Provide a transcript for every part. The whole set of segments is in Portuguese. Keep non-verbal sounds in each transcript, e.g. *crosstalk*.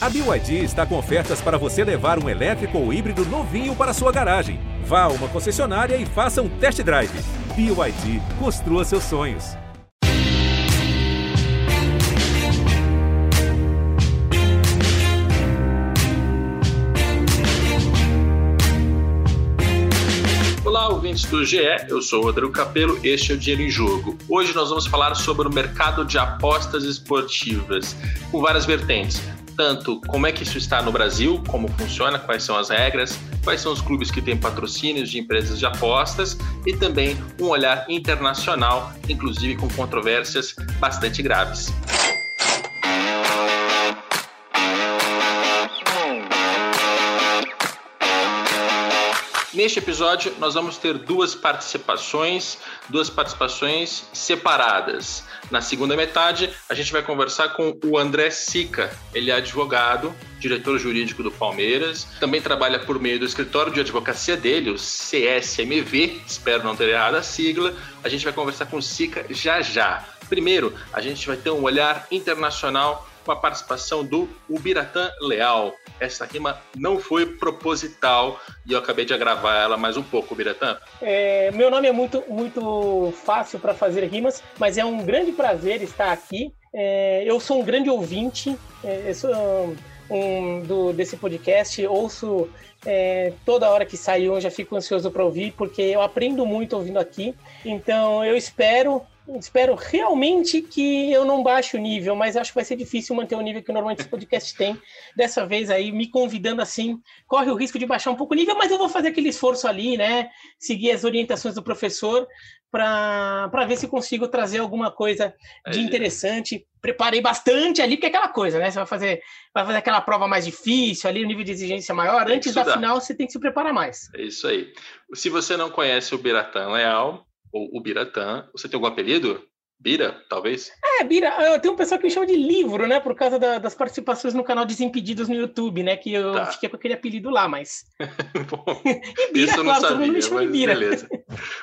A BYD está com ofertas para você levar um elétrico ou híbrido novinho para sua garagem. Vá a uma concessionária e faça um test drive. BYD, construa seus sonhos. Olá, ouvintes do GE, eu sou Rodrigo Capello, este é o Dinheiro em Jogo. Hoje nós vamos falar sobre o mercado de apostas esportivas, com várias vertentes tanto como é que isso está no Brasil, como funciona, quais são as regras, quais são os clubes que têm patrocínios de empresas de apostas e também um olhar internacional, inclusive com controvérsias bastante graves. Neste episódio, nós vamos ter duas participações, duas participações separadas. Na segunda metade, a gente vai conversar com o André Sica. Ele é advogado, diretor jurídico do Palmeiras, também trabalha por meio do escritório de advocacia dele, o CSMV, espero não ter errado a sigla. A gente vai conversar com o Sica já já. Primeiro, a gente vai ter um olhar internacional com a participação do Ubiratã Leal. Essa rima não foi proposital e eu acabei de agravar ela mais um pouco, Ubiratã. É, meu nome é muito, muito fácil para fazer rimas, mas é um grande prazer estar aqui. É, eu sou um grande ouvinte é, sou, um, do, desse podcast, ouço é, toda hora que sai um, já fico ansioso para ouvir, porque eu aprendo muito ouvindo aqui. Então eu espero espero realmente que eu não baixe o nível, mas acho que vai ser difícil manter o nível que normalmente esse podcast tem. Dessa vez aí, me convidando assim, corre o risco de baixar um pouco o nível, mas eu vou fazer aquele esforço ali, né? Seguir as orientações do professor para ver se consigo trazer alguma coisa de interessante. Preparei bastante ali, porque é aquela coisa, né? Você vai fazer, vai fazer aquela prova mais difícil ali, o nível de exigência maior. Antes da final, você tem que se preparar mais. É isso aí. Se você não conhece o Biratan Leal, ou o Biratã. Você tem algum apelido? Bira, talvez? É, Bira. Eu tenho um pessoal que me chama de livro, né? Por causa da, das participações no canal Desimpedidos no YouTube, né? Que eu tá. fiquei com aquele apelido lá, mas. Bom, *laughs* e Bira, isso eu não claro, sabia, me chama de Bira. beleza.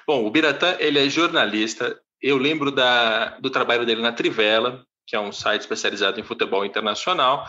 Bom, o Biratã, ele é jornalista. Eu lembro da, do trabalho dele na Trivela, que é um site especializado em futebol internacional.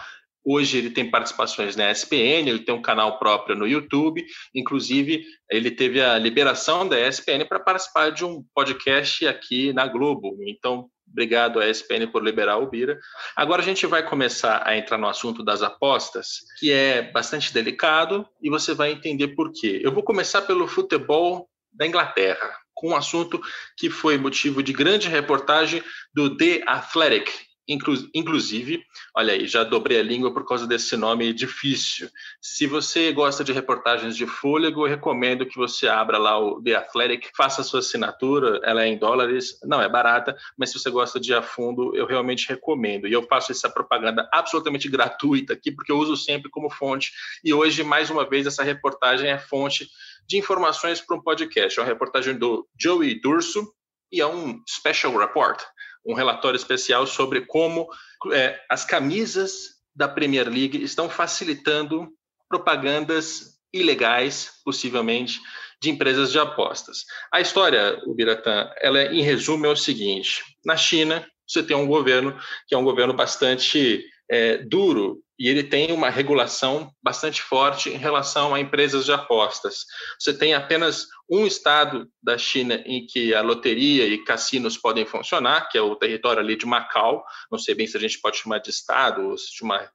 Hoje ele tem participações na ESPN, ele tem um canal próprio no YouTube, inclusive ele teve a liberação da ESPN para participar de um podcast aqui na Globo. Então, obrigado à ESPN por liberar o Bira. Agora a gente vai começar a entrar no assunto das apostas, que é bastante delicado e você vai entender por quê. Eu vou começar pelo futebol da Inglaterra, com um assunto que foi motivo de grande reportagem do The Athletic, Inclusive, olha aí, já dobrei a língua por causa desse nome difícil. Se você gosta de reportagens de fôlego, eu recomendo que você abra lá o The Athletic, faça a sua assinatura, ela é em dólares, não é barata, mas se você gosta de a fundo, eu realmente recomendo. E eu faço essa propaganda absolutamente gratuita aqui, porque eu uso sempre como fonte. E hoje, mais uma vez, essa reportagem é fonte de informações para um podcast. É uma reportagem do Joey Durso e é um special report um relatório especial sobre como é, as camisas da Premier League estão facilitando propagandas ilegais, possivelmente, de empresas de apostas. A história, o Biratã, ela é, em resumo é o seguinte: na China, você tem um governo que é um governo bastante é, duro e ele tem uma regulação bastante forte em relação a empresas de apostas. Você tem apenas um estado da China em que a loteria e cassinos podem funcionar, que é o território ali de Macau. Não sei bem se a gente pode chamar de estado ou de uma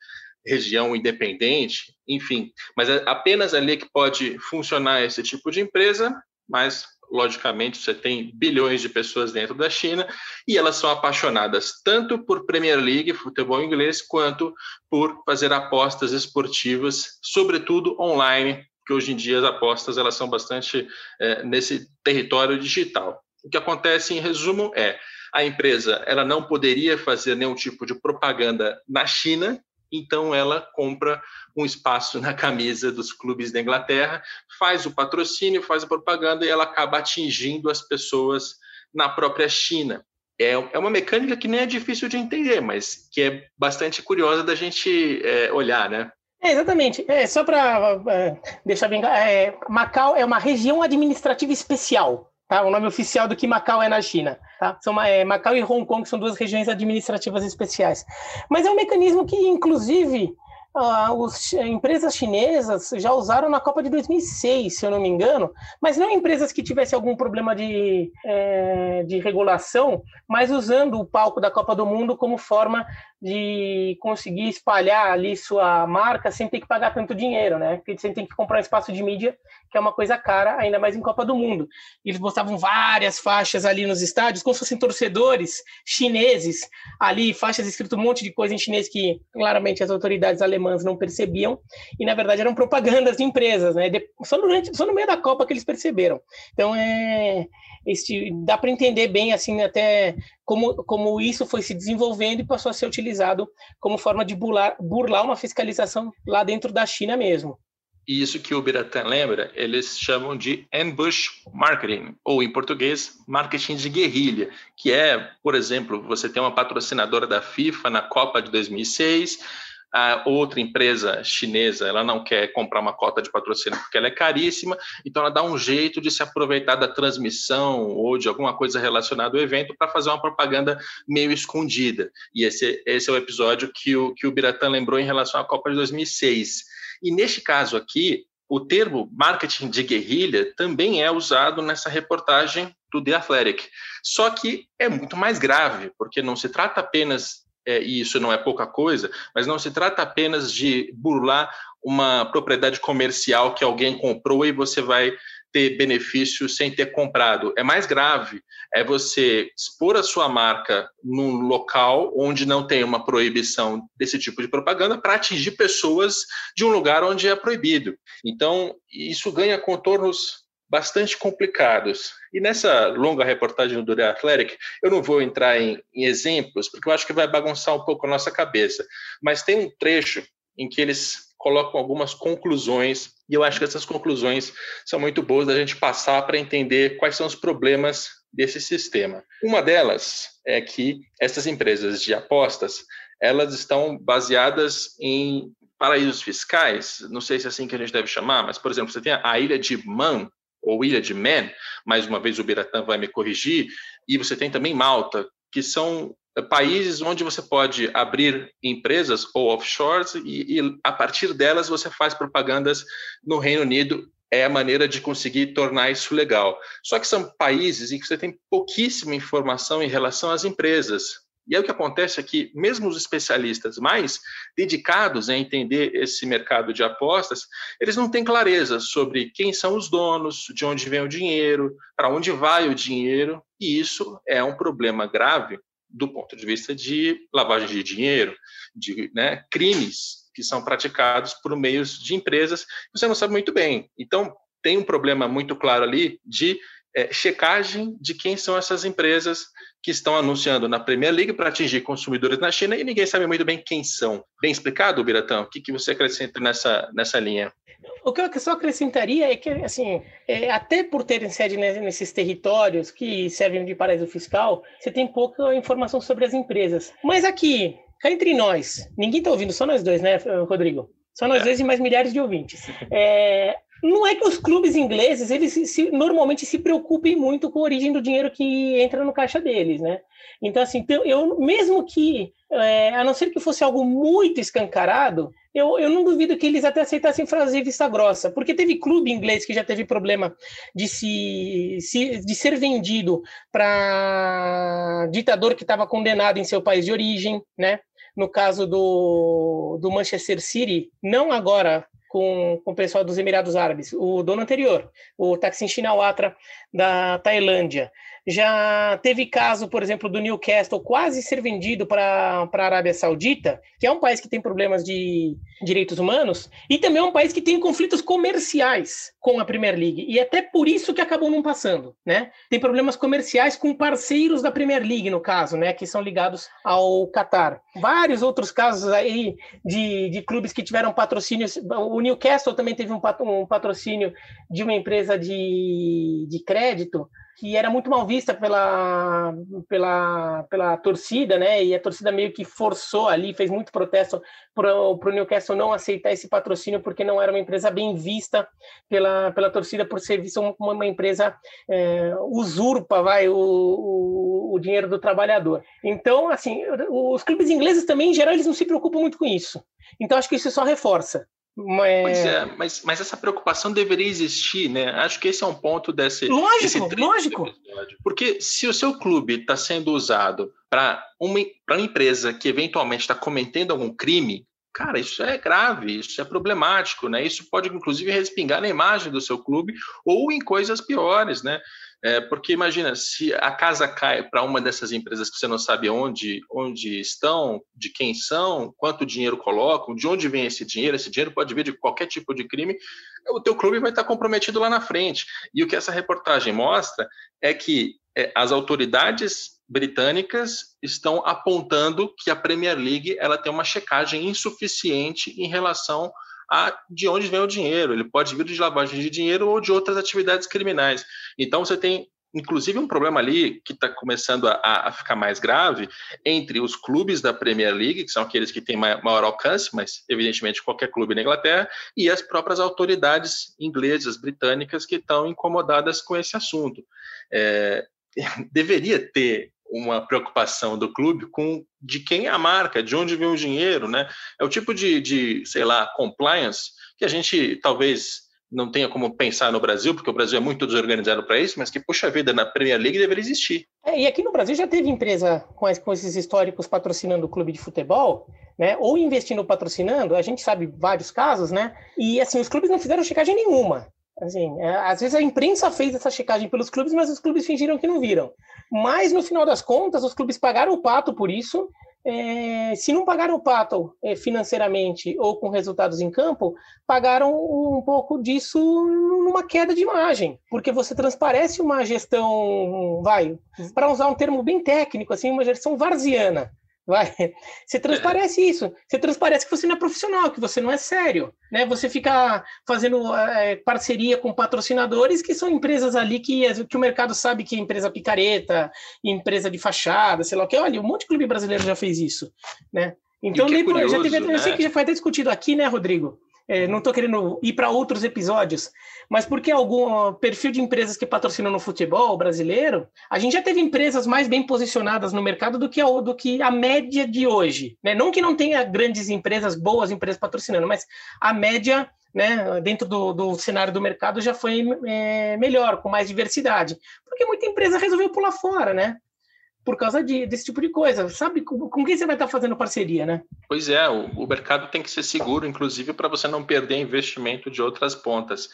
região independente, enfim, mas é apenas ali que pode funcionar esse tipo de empresa, mas logicamente você tem bilhões de pessoas dentro da China e elas são apaixonadas tanto por Premier League, futebol inglês, quanto por fazer apostas esportivas, sobretudo online, que hoje em dia as apostas elas são bastante é, nesse território digital. O que acontece, em resumo, é a empresa ela não poderia fazer nenhum tipo de propaganda na China, então ela compra um espaço na camisa dos clubes da Inglaterra, faz o patrocínio, faz a propaganda e ela acaba atingindo as pessoas na própria China. É, é uma mecânica que nem é difícil de entender, mas que é bastante curiosa da gente é, olhar, né? É, exatamente. É, só para é, deixar bem claro, é, Macau é uma região administrativa especial. Tá? O nome oficial do que Macau é na China. Tá? São, é, Macau e Hong Kong são duas regiões administrativas especiais. Mas é um mecanismo que, inclusive, as empresas chinesas já usaram na Copa de 2006, se eu não me engano, mas não empresas que tivessem algum problema de, é, de regulação, mas usando o palco da Copa do Mundo como forma de conseguir espalhar ali sua marca sem ter que pagar tanto dinheiro, né? Porque você tem que comprar um espaço de mídia, que é uma coisa cara, ainda mais em Copa do Mundo. Eles botavam várias faixas ali nos estádios, como se fossem torcedores chineses ali, faixas escrito um monte de coisa em chinês que claramente as autoridades alemãs não percebiam, e na verdade eram propagandas de empresas, né? Só, durante, só no meio da Copa que eles perceberam. Então é este, dá para entender bem assim até como, como isso foi se desenvolvendo e passou a ser utilizado como forma de burlar, burlar uma fiscalização lá dentro da China mesmo. E isso que o Biratan lembra, eles chamam de ambush marketing, ou em português, marketing de guerrilha, que é, por exemplo, você tem uma patrocinadora da FIFA na Copa de 2006, a outra empresa chinesa ela não quer comprar uma cota de patrocínio porque ela é caríssima, então ela dá um jeito de se aproveitar da transmissão ou de alguma coisa relacionada ao evento para fazer uma propaganda meio escondida. E esse, esse é o episódio que o, que o Biratan lembrou em relação à Copa de 2006. E neste caso aqui, o termo marketing de guerrilha também é usado nessa reportagem do The Athletic. Só que é muito mais grave, porque não se trata apenas é, e isso não é pouca coisa, mas não se trata apenas de burlar uma propriedade comercial que alguém comprou e você vai ter benefício sem ter comprado. É mais grave, é você expor a sua marca num local onde não tem uma proibição desse tipo de propaganda para atingir pessoas de um lugar onde é proibido. Então, isso ganha contornos bastante complicados. E nessa longa reportagem do The Athletic, eu não vou entrar em, em, exemplos, porque eu acho que vai bagunçar um pouco a nossa cabeça, mas tem um trecho em que eles colocam algumas conclusões, e eu acho que essas conclusões são muito boas da gente passar para entender quais são os problemas desse sistema. Uma delas é que essas empresas de apostas, elas estão baseadas em paraísos fiscais, não sei se é assim que a gente deve chamar, mas, por exemplo, você tem a ilha de Man, ou Ilha de Man, mais uma vez o Biratã vai me corrigir, e você tem também Malta, que são eh, países onde você pode abrir empresas ou offshores e, e, a partir delas você faz propagandas no Reino Unido. É a maneira de conseguir tornar isso legal. Só que são países em que você tem pouquíssima informação em relação às empresas. E aí o que acontece é que, mesmo os especialistas mais dedicados a entender esse mercado de apostas, eles não têm clareza sobre quem são os donos, de onde vem o dinheiro, para onde vai o dinheiro, e isso é um problema grave do ponto de vista de lavagem de dinheiro, de né, crimes que são praticados por meios de empresas que você não sabe muito bem. Então, tem um problema muito claro ali de é, checagem de quem são essas empresas que estão anunciando na Premier League para atingir consumidores na China e ninguém sabe muito bem quem são. Bem explicado, Biratão? O que, que você acrescenta nessa, nessa linha? O que eu só acrescentaria é que, assim, é, até por terem sede nesses territórios que servem de paraíso fiscal, você tem pouca informação sobre as empresas. Mas aqui, cá entre nós, ninguém está ouvindo, só nós dois, né, Rodrigo? Só nós é. dois e mais milhares de ouvintes. É, não é que os clubes ingleses, eles se, normalmente se preocupem muito com a origem do dinheiro que entra no caixa deles, né? Então, assim, então, eu, mesmo que, é, a não ser que fosse algo muito escancarado, eu, eu não duvido que eles até aceitassem fazer vista grossa, porque teve clube inglês que já teve problema de, se, se de ser vendido para ditador que estava condenado em seu país de origem, né? No caso do, do Manchester City, não agora com, com o pessoal dos Emirados Árabes, o dono anterior, o Thaksin Shinawatra da Tailândia. Já teve caso, por exemplo, do Newcastle quase ser vendido para a Arábia Saudita, que é um país que tem problemas de direitos humanos, e também é um país que tem conflitos comerciais com a Premier League. E até por isso que acabou não passando, né? Tem problemas comerciais com parceiros da Premier League, no caso, né? Que são ligados ao Qatar. Vários outros casos aí de, de clubes que tiveram patrocínios. O Newcastle também teve um, patrocínio de uma empresa de, de crédito que era muito mal vista pela, pela, pela torcida, né? E a torcida meio que forçou ali, fez muito protesto para o Newcastle não aceitar esse patrocínio, porque não era uma empresa bem vista pela, pela torcida por ser vista como uma empresa é, usurpa, vai, o, o, o, dinheiro do trabalhador. Então, assim, os clubes ingleses também, em geral, eles não se preocupam muito com isso. Então, acho que isso só reforça. Mas... Pois é, mas, mas essa preocupação deveria existir, né? Acho que esse é um ponto desse. Lógico, desse lógico. Porque se o seu clube está sendo usado para uma, uma empresa que eventualmente está cometendo algum crime, cara, isso é grave, isso é problemático, né? Isso pode, inclusive, respingar na imagem do seu clube ou em coisas piores, né? É, porque imagina, se a casa cai para uma dessas empresas que você não sabe onde, onde estão, de quem são, quanto dinheiro colocam, de onde vem esse dinheiro, esse dinheiro pode vir de qualquer tipo de crime, o teu clube vai estar comprometido lá na frente. E o que essa reportagem mostra é que é, as autoridades britânicas estão apontando que a Premier League ela tem uma checagem insuficiente em relação a de onde vem o dinheiro. Ele pode vir de lavagem de dinheiro ou de outras atividades criminais. Então você tem inclusive um problema ali que está começando a, a, ficar mais grave entre os clubes da Premier League, que são aqueles que têm maior alcance, mas evidentemente qualquer clube na Inglaterra, e as próprias autoridades inglesas, britânicas, que estão incomodadas com esse assunto. É, *laughs* deveria ter uma preocupação do clube com de quem é a marca, de onde vem o dinheiro, né? É o tipo de, de sei lá, compliance que a gente talvez não tenha como pensar no Brasil, porque o Brasil é muito desorganizado para isso, mas que, puxa vida, na Premier League deveria existir. É, e aqui no Brasil já teve empresa com, com esses históricos patrocinando o clube de futebol, né? Ou investindo patrocinando, a gente sabe vários casos, né? E assim, os clubes não fizeram checagem nenhuma. Assim, é, às vezes a imprensa fez essa checagem pelos clubes, mas os clubes fingiram que não viram. Mas no final das contas, os clubes pagaram o pato por isso. É, se não pagaram o pato é, financeiramente ou com resultados em campo, pagaram um pouco disso numa queda de imagem, porque você transparece uma gestão, vai, para usar um termo bem técnico, assim, uma gestão varziana. Vai. Você transparece isso. Você transparece que você não é profissional, que você não é sério. Né? Você fica fazendo é, parceria com patrocinadores que são empresas ali que, que o mercado sabe que é empresa picareta, empresa de fachada, sei lá o que. Olha, um monte de clube brasileiro já fez isso. Né? Então, é curioso, já teve, né? eu sei que já foi até discutido aqui, né, Rodrigo? É, não estou querendo ir para outros episódios, mas porque algum perfil de empresas que patrocinam no futebol brasileiro, a gente já teve empresas mais bem posicionadas no mercado do que a, do que a média de hoje. Né? Não que não tenha grandes empresas, boas empresas patrocinando, mas a média né, dentro do, do, cenário do mercado já foi é, melhor, com mais diversidade. Porque muita empresa resolveu pular fora, né? Por causa de, desse tipo de coisa. Sabe com, com quem você vai estar fazendo parceria, né? Pois é, o, o mercado tem que ser seguro, inclusive para você não perder investimento de outras pontas.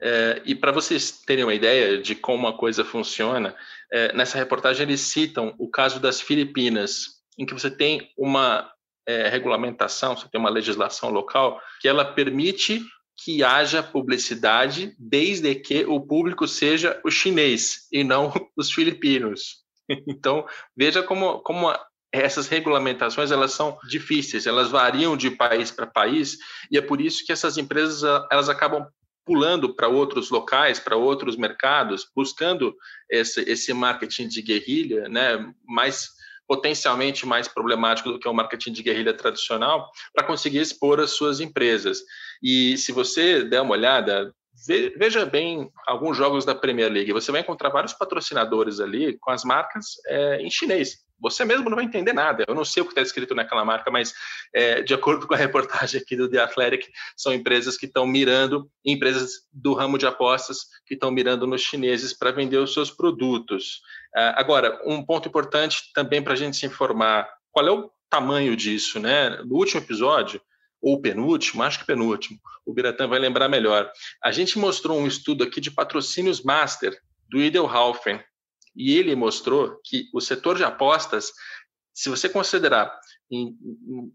É, e para vocês terem uma ideia de como a coisa funciona, é, nessa reportagem eles citam o caso das Filipinas, em que você tem uma é, regulamentação, você tem uma legislação local que ela permite que haja publicidade desde que o público seja o chinês e não *laughs* os filipinos. Então, veja como, como essas regulamentações elas são difíceis, elas variam de país para país e é por isso que essas empresas elas acabam pulando para outros locais, para outros mercados, buscando esse, esse marketing de guerrilha, né, mais potencialmente mais problemático do que o marketing de guerrilha tradicional, para conseguir expor as suas empresas. E se você der uma olhada, veja bem alguns jogos da Premier League. Você vai encontrar vários patrocinadores ali com as marcas é, em chinês. Você mesmo não vai entender nada. Eu não sei o que está escrito naquela marca, mas é, de acordo *laughs* com a reportagem aqui do The Athletic, são empresas que estão mirando, empresas do ramo de apostas que estão mirando nos chineses para vender os seus produtos. Uh, agora, um ponto importante também para a gente se informar: qual é o tamanho disso, né? No último episódio, ou penúltimo, acho que penúltimo, o Biratã vai lembrar melhor. A gente mostrou um estudo aqui de patrocínios master do Idelhaufen, e ele mostrou que o setor de apostas, se você considerar, em,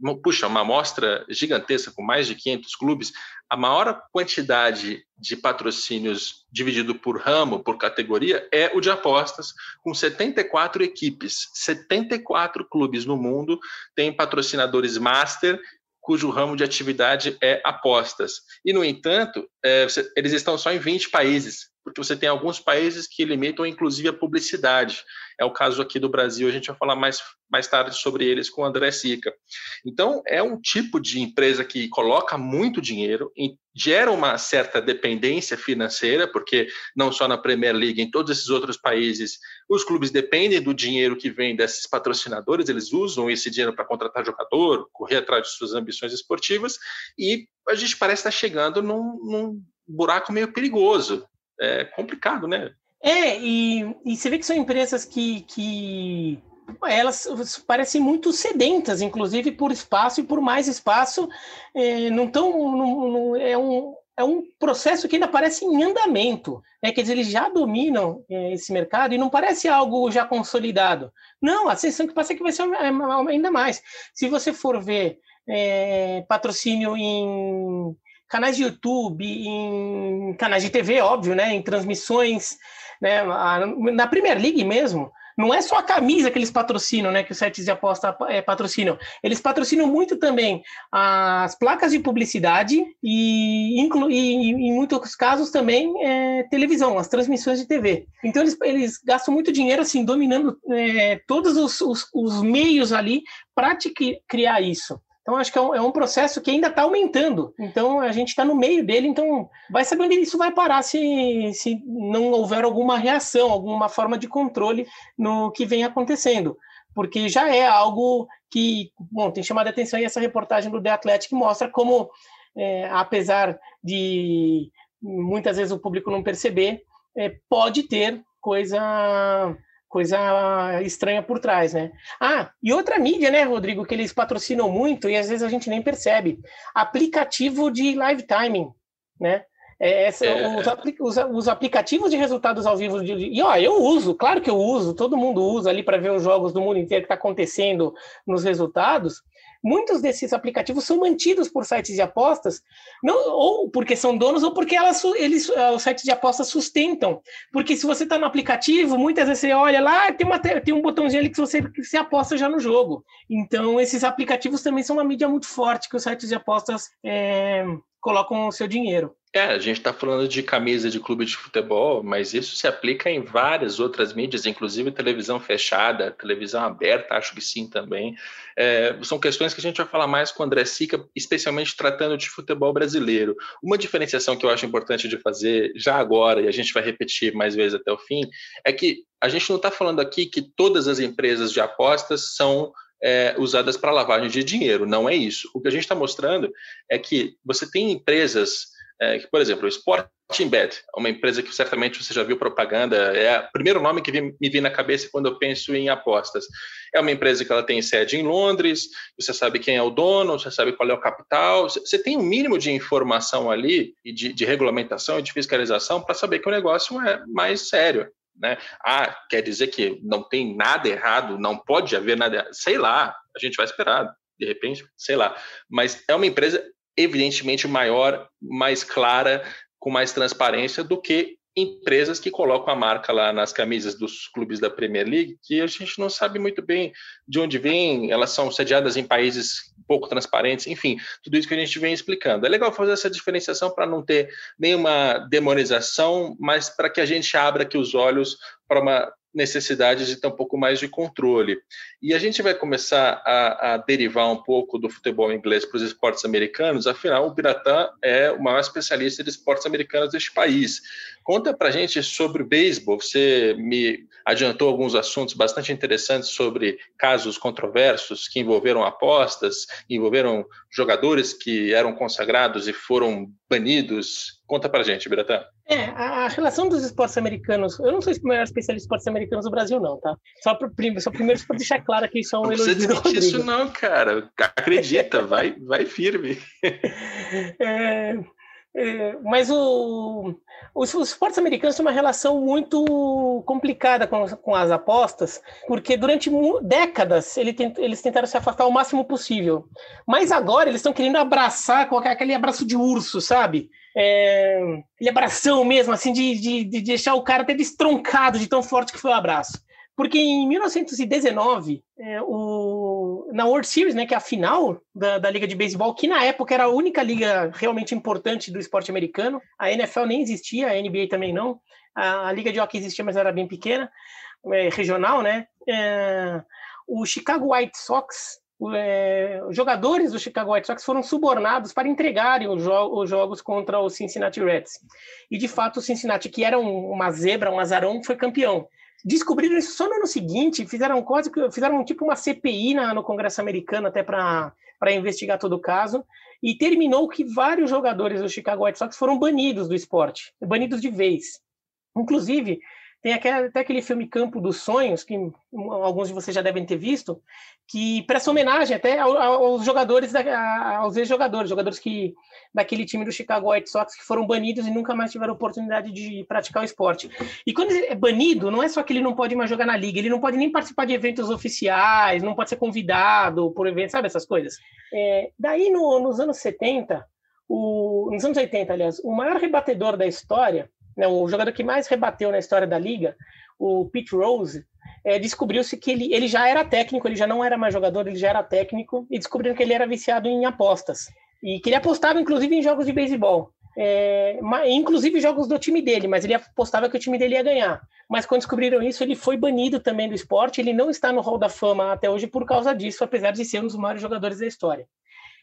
em, puxa, uma amostra gigantesca com mais de 500 clubes, a maior quantidade de patrocínios dividido por ramo, por categoria, é o de apostas, com 74 equipes. 74 clubes no mundo têm patrocinadores master cujo ramo de atividade é apostas. E, no entanto, é, eles estão só em 20 países. porque você tem alguns países que limitam inclusive a publicidade. É o caso aqui do Brasil, a gente vai falar mais, mais tarde sobre eles com o André Sica. Então, é um tipo de empresa que coloca muito dinheiro, gera uma certa dependência financeira, porque não só na Premier League, em todos esses outros países, os clubes dependem do dinheiro que vem desses patrocinadores, eles usam esse dinheiro para contratar jogador, correr atrás de suas ambições esportivas, e a gente parece estar chegando num, num buraco meio perigoso. É complicado, né? É, e, e você vê que são empresas que, que elas parecem muito sedentas, inclusive por espaço e por mais espaço. É, não tão, é, um, é um processo que ainda parece em andamento. Né? Quer dizer, eles já dominam é, esse mercado e não parece algo já consolidado. Não, a sensação que passa é que vai ser ainda mais. Se você for ver é, patrocínio em canais de YouTube, em canais de TV, óbvio, né? em transmissões né? Na Premier League mesmo, não é só a camisa que eles patrocinam, né? Que os sites de aposta é, patrocinam. Eles patrocinam muito também as placas de publicidade e, inclu, e em muitos casos também é, televisão, as transmissões de TV. Então eles, eles gastam muito dinheiro assim, dominando é, todos os, os, os meios ali para criar isso. Então, acho que é um, é um processo que ainda está aumentando. Então, a gente está no meio dele, então vai saber onde isso vai parar se, se não houver alguma reação, alguma forma de controle no que vem acontecendo. Porque já é algo que, bom, tem chamado a atenção e essa reportagem do The Athletic mostra como, é, apesar de muitas vezes o público não perceber, é, pode ter coisa coisa estranha por trás, né? Ah, e outra mídia, né, Rodrigo, que eles patrocinam muito e às vezes a gente nem percebe. Aplicativo de live timing, né? É, essa, é. Os, os, os, aplicativos de resultados ao vivo de, e ó, eu uso, claro que eu uso, todo mundo usa ali para ver os jogos do mundo inteiro que está acontecendo nos resultados muitos desses aplicativos são mantidos por sites de apostas, não, ou porque são donos, ou porque elas, eles, eh, os sites de apostas sustentam. Porque se você está no aplicativo, muitas vezes você olha lá, tem, uma, tem um botãozinho ali que você, que você aposta já no jogo. Então, esses aplicativos também são uma mídia muito forte que os sites de apostas é, colocam o seu dinheiro. É, a gente está falando de camisa de clube de futebol, mas isso se aplica em várias outras mídias, inclusive televisão fechada, televisão aberta, acho que sim também. É, são questões que a gente vai falar mais com o André Sica, especialmente tratando de futebol brasileiro. Uma diferenciação que eu acho importante de fazer já agora, e a gente vai repetir mais vezes até o fim, é que a gente não está falando aqui que todas as empresas de apostas são é, usadas para lavagem de dinheiro. Não é isso. O que a gente está mostrando é que você tem empresas é, que, por exemplo, o Sporting Bet, uma empresa que certamente você já viu propaganda, é o primeiro nome que me vem na cabeça quando eu penso em apostas. É uma empresa que ela tem sede em Londres, você sabe quem é o dono, você sabe qual é o capital, você tem um mínimo de informação ali, e de, de regulamentação e de fiscalização para saber que o negócio é mais sério. Né? Ah, quer dizer que não tem nada errado, não pode haver nada errado. Sei lá, a gente vai esperar, de repente, sei lá. Mas é uma empresa evidentemente maior, mais clara, com mais transparência do que empresas que colocam a marca lá nas camisas dos clubes da Premier League, que a gente não sabe muito bem de onde vem, elas são sediadas em países pouco transparentes, enfim, tudo isso que a gente vem explicando. É legal fazer essa diferenciação para não ter nenhuma demonização, mas para que a gente abra aqui os olhos para uma necessidade de ter um pouco mais de controle. E a gente vai começar a, a derivar um pouco do futebol inglês para os esportes americanos, afinal, o Biratã é o maior especialista de esportes americanos deste país. Conta para gente sobre o beisebol. Você me adiantou alguns assuntos bastante interessantes sobre casos controversos que envolveram apostas, envolveram jogadores que eram consagrados e foram banidos. Conta para gente, Biratã. É, a relação dos esportes americanos, eu não sou o maior especialista em esportes americanos do Brasil, não, tá? Só, pro, só primeiro para deixar claro que isso é um elogio do Rodrigo. isso não, cara. Acredita, vai, vai firme. *laughs* É, é, mas o, os, os esportes americanos têm uma relação muito complicada com, com as apostas, porque durante décadas ele eles tentaram se afastar o máximo possível. Mas agora eles estão querendo abraçar, colocar aquele abraço de urso, sabe? É, abração mesmo, assim, de, de, de deixar o cara até destroncado de tão forte que foi o abraço. Porque em 1919, é, o, na World Series, né, que é a final da, da Liga de Beisebol, que na época era a única liga realmente importante do esporte americano, a NFL nem existia, a NBA também não, a, a Liga de Hockey existia, mas era bem pequena, é, regional, né? É, o Chicago White Sox é, jogadores do Chicago White Sox foram subornados para entregarem os, jo os, jogos contra o Cincinnati Reds. E de fato, o Cincinnati, que era um, uma zebra, um azarão, foi campeão. Descobriram isso só no ano seguinte, fizeram quase fizeram tipo uma CPI na, no Congresso americano até para investigar todo o caso. E terminou que vários jogadores do Chicago White Sox foram banidos do esporte, banidos de vez. Inclusive, tem até aquele filme Campo dos Sonhos, que alguns de vocês já devem ter visto, que presta homenagem até aos jogadores, aos ex-jogadores, jogadores que daquele time do Chicago White Sox que foram banidos e nunca mais tiveram oportunidade de praticar o esporte. E quando ele é banido, não é só que ele não pode mais jogar na liga, ele não pode nem participar de eventos oficiais, não pode ser convidado por eventos, sabe essas coisas. É, daí no, nos anos 70, o, nos anos 80, aliás, o maior rebatedor da história né, o jogador que mais rebateu na história da liga, o Pete Rose, é, descobriu-se que ele, ele já era técnico, ele já não era mais jogador, ele já era técnico, e descobriram que ele era viciado em apostas. E que ele apostava, inclusive, em jogos de beisebol. É, inclusive jogos do time dele, mas ele apostava que o time dele ia ganhar. Mas quando descobriram isso, ele foi banido também do esporte. Ele não está no Hall da Fama até hoje por causa disso, apesar de ser um dos maiores jogadores da história.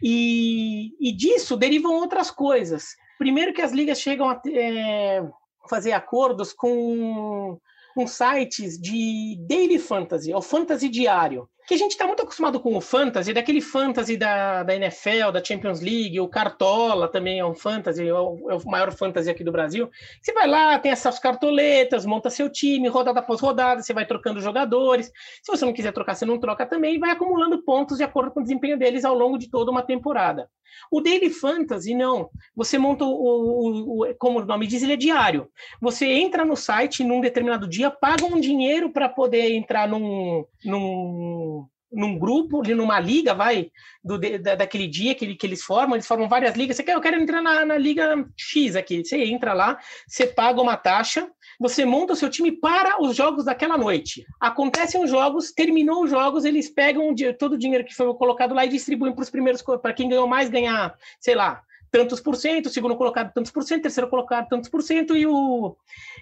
E, e disso derivam outras coisas. Primeiro que as ligas chegam a, é, fazer acordos com, com sites de daily fantasy, ou fantasy diário que a gente está muito acostumado com o fantasy, daquele fantasy da, da NFL, da Champions League, o Cartola também é um fantasy, é o, é o maior fantasy aqui do Brasil. Você vai lá, tem essas cartoletas, monta seu time, rodada após rodada, você vai trocando jogadores. Se você não quiser trocar, você não troca também, e vai acumulando pontos de acordo com o desempenho deles ao longo de toda uma temporada. O Daily Fantasy, não. Você monta o, o, o, como o nome diz, ele é diário. Você entra no site num determinado dia, paga um dinheiro para poder entrar num, num num grupo, numa liga, vai, do, da, daquele dia que, que, eles formam, eles formam várias ligas. Você quer, eu quero entrar na, na liga X aqui. Você entra lá, você paga uma taxa, você monta o seu time para os jogos daquela noite. Acontecem os jogos, terminou os jogos, eles pegam todo o dinheiro que foi colocado lá e distribuem para os primeiros, para quem ganhou mais ganhar, sei lá, tantos por cento, segundo colocado tantos por cento, terceiro colocado tantos por cento e o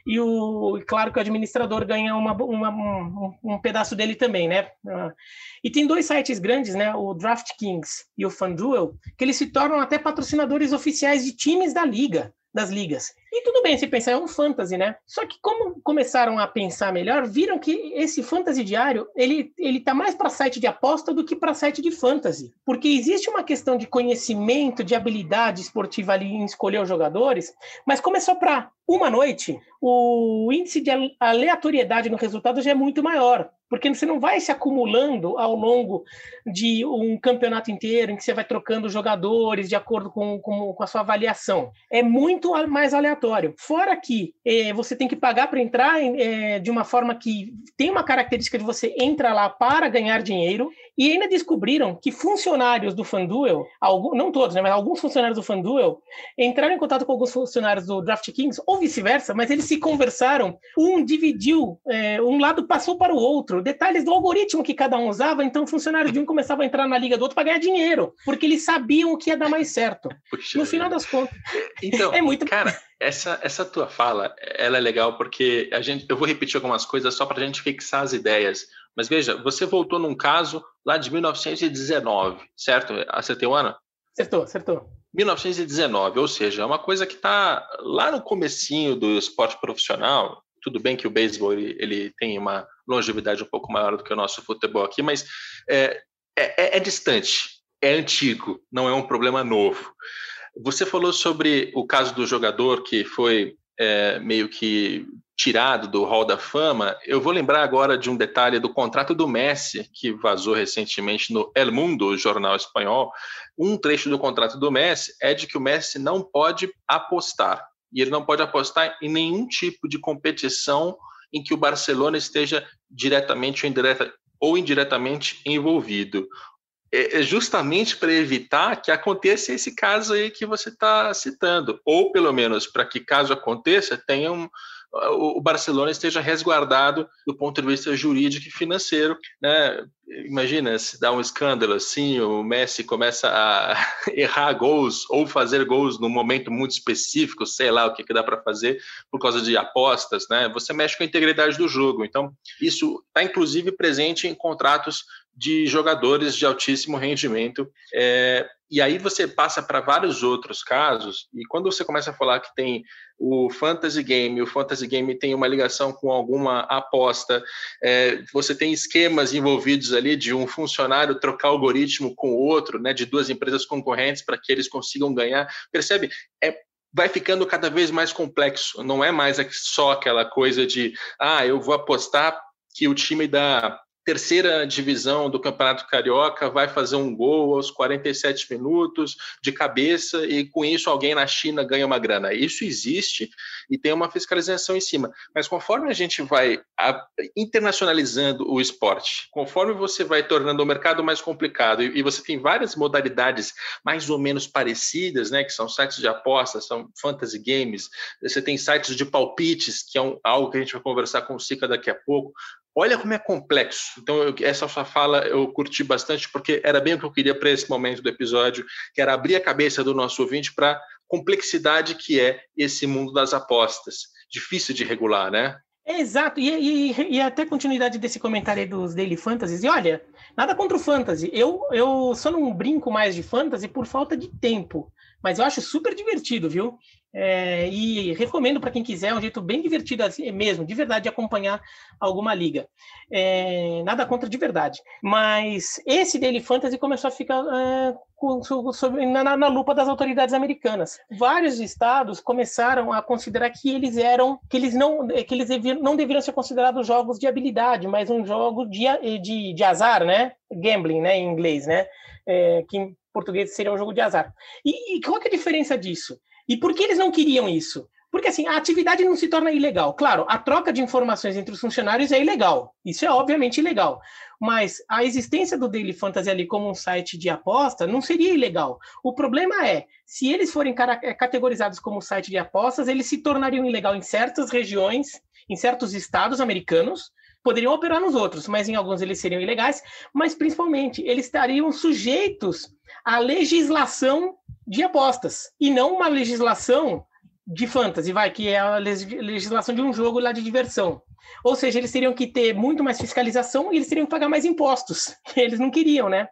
e o claro que o administrador ganha uma, uma um, um, pedaço dele também, né? Uh, e tem dois sites grandes, né? O DraftKings e o FanDuel, que eles se tornam até patrocinadores oficiais de times da liga das ligas. E tudo bem se pensar, é um fantasy, né? Só que como começaram a pensar melhor, viram que esse fantasy diário, ele, ele tá mais para site de aposta do que para site de fantasy. Porque existe uma questão de conhecimento, de habilidade esportiva ali em escolher os jogadores, mas como é para uma noite, o índice de aleatoriedade no resultado já é muito maior porque você não vai se acumulando ao longo de um campeonato inteiro, em que você vai trocando jogadores de acordo com, com, com a sua avaliação. É muito mais aleatório. Fora que é, você tem que pagar para entrar é, de uma forma que tem uma característica de você entra lá para ganhar dinheiro, e ainda descobriram que funcionários do FanDuel, algum, não todos, né, mas alguns funcionários do FanDuel, entraram em contato com alguns funcionários do DraftKings, ou vice-versa, mas eles se conversaram, um dividiu, é, um lado passou para o outro, detalhes do algoritmo que cada um usava, então o funcionário de um começava a entrar na liga do outro para ganhar dinheiro, porque eles sabiam o que ia dar mais certo. *laughs* Puxa no final das contas, então, *laughs* é muito... Cara, essa, essa tua fala, ela é legal porque a gente, eu vou repetir algumas coisas só para a gente fixar as ideias. Mas veja, você voltou num caso lá de 1919, certo? Acertei o ano? Acertou, acertou. 1919, ou seja, é uma coisa que está lá no comecinho do esporte profissional. Tudo bem que o beisebol ele, ele, tem uma longevidade um pouco maior do que o nosso futebol aqui, mas é, é, é distante, é antigo, não é um problema novo. Você falou sobre o caso do jogador que foi é, meio que tirado do Hall da Fama, eu vou lembrar agora de um detalhe do contrato do Messi, que vazou recentemente no El Mundo, jornal espanhol. Um trecho do contrato do Messi é de que o Messi não pode apostar. E ele não pode apostar em nenhum tipo de competição em que o Barcelona esteja diretamente ou, indireta, ou indiretamente envolvido. É, é justamente para evitar que aconteça esse caso aí que você está citando, ou pelo menos para que caso aconteça tenha um, o Barcelona esteja resguardado do ponto de vista jurídico e financeiro. Né? Imagina se dá um escândalo assim, o Messi começa a *laughs* errar gols ou fazer gols num momento muito específico, sei lá o que, que dá para fazer por causa de apostas, né? Você mexe com a integridade do jogo. Então, isso está inclusive presente em contratos de jogadores de altíssimo rendimento. É, e aí você passa para vários outros casos, e quando você começa a falar que tem o fantasy game, o fantasy game tem uma ligação com alguma aposta, é, você tem esquemas envolvidos ali de um funcionário trocar algoritmo com outro, né, de duas empresas concorrentes para que eles consigam ganhar. Percebe? É vai ficando cada vez mais complexo. Não é mais só aquela coisa de, ah, eu vou apostar que o time da terceira divisão do Campeonato Carioca vai fazer um gol aos 47 minutos de cabeça e com isso alguém na China ganha uma grana. Isso existe e tem uma fiscalização em cima. Mas conforme a gente vai internacionalizando o esporte, conforme você vai tornando o mercado mais complicado e você tem várias modalidades mais ou menos parecidas, né, que são sites de apostas, são fantasy games, você tem sites de palpites, que é um, algo que a gente vai conversar com o Sica daqui a pouco, Olha como é complexo. Então, eu, essa sua fala eu curti bastante, porque era bem o que eu queria para esse momento do episódio, que era abrir a cabeça do nosso ouvinte para a complexidade que é esse mundo das apostas. Difícil de regular, né? exato, e, e, e, até continuidade desse comentário aí dos Daily Fantasies, e olha, nada contra o Fantasy, eu, eu só não brinco mais de Fantasy por falta de tempo, mas eu acho super divertido, viu? É, e recomendo para quem quiser, é um jeito bem divertido assim, mesmo, de verdade, de acompanhar alguma liga. É, nada contra de verdade. Mas esse Daily Fantasy começou a ficar é, com, sobre, na, na, lupa das autoridades americanas. Vários estados começaram a considerar que eles eram, que eles não, que eles não deveriam ser considerados jogos de habilidade, mas um jogo de, de, de azar, né? Gambling, né? Em inglês, né? É, que em português seria um jogo de azar. E, e qual é a diferença disso? E por que eles não queriam isso? Porque assim, a atividade não se torna ilegal. Claro, a troca de informações entre os funcionários é ilegal. Isso é obviamente ilegal. Mas a existência do Daily Fantasy ali como um site de aposta não seria ilegal. O problema é, se eles forem é, categorizados como site de apostas, eles se tornariam ilegal em certas regiões, em certos estados americanos, poderiam operar nos outros, mas em alguns eles seriam ilegais, mas principalmente eles estariam sujeitos à legislação de apostas e não uma legislação de fantasy, vai, que é a legislação de um jogo lá de diversão. Ou seja, eles teriam que ter muito mais fiscalização e eles teriam que pagar mais impostos, *laughs* eles não queriam, né?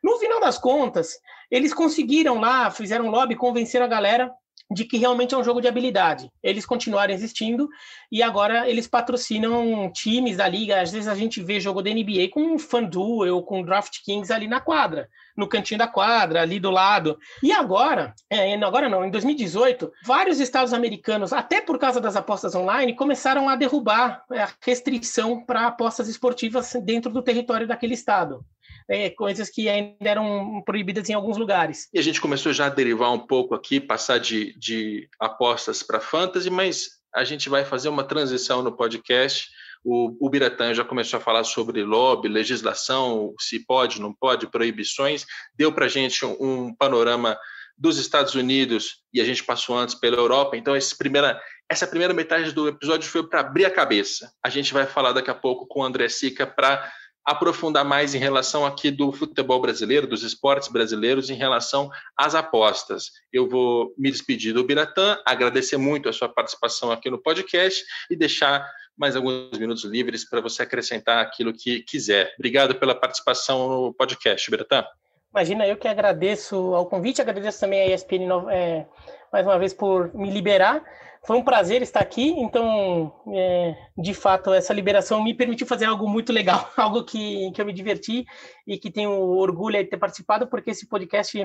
No final das contas, eles conseguiram lá, fizeram lobby, convenceram a galera de que realmente é um jogo de habilidade. Eles continuaram existindo e agora eles patrocinam times da liga. Às vezes a gente vê jogo da NBA com FanDuel ou com DraftKings ali na quadra, no cantinho da quadra, ali do lado. E agora, é, agora não, em 2018, vários estados americanos, até por causa das apostas online, começaram a derrubar a restrição para apostas esportivas dentro do território daquele estado é, coisas que ainda eram proibidas em alguns lugares. E a gente começou já a derivar um pouco aqui, passar de, de apostas para fantasy, mas a gente vai fazer uma transição no podcast. O, o Biratã já começou a falar sobre lobby, legislação, se pode, não pode, proibições. Deu para a gente um, um panorama dos Estados Unidos e a gente passou antes pela Europa. Então, essa primeira, essa primeira metade do episódio foi para abrir a cabeça. A gente vai falar daqui a pouco com o André Sica para aprofundar mais em relação aqui do futebol brasileiro, dos esportes brasileiros, em relação às apostas. Eu vou me despedir do Biratã, agradecer muito a sua participação aqui no podcast e deixar mais alguns minutos livres para você acrescentar aquilo que quiser. Obrigado pela participação no podcast, Biratã. Imagina, eu que agradeço ao convite, agradeço também a ESPN é, mais uma vez por me liberar. Foi um prazer estar aqui, então, é, de fato, essa liberação me permitiu fazer algo muito legal, *laughs* algo que, que eu me diverti e que tenho orgulho de ter participado, porque esse podcast,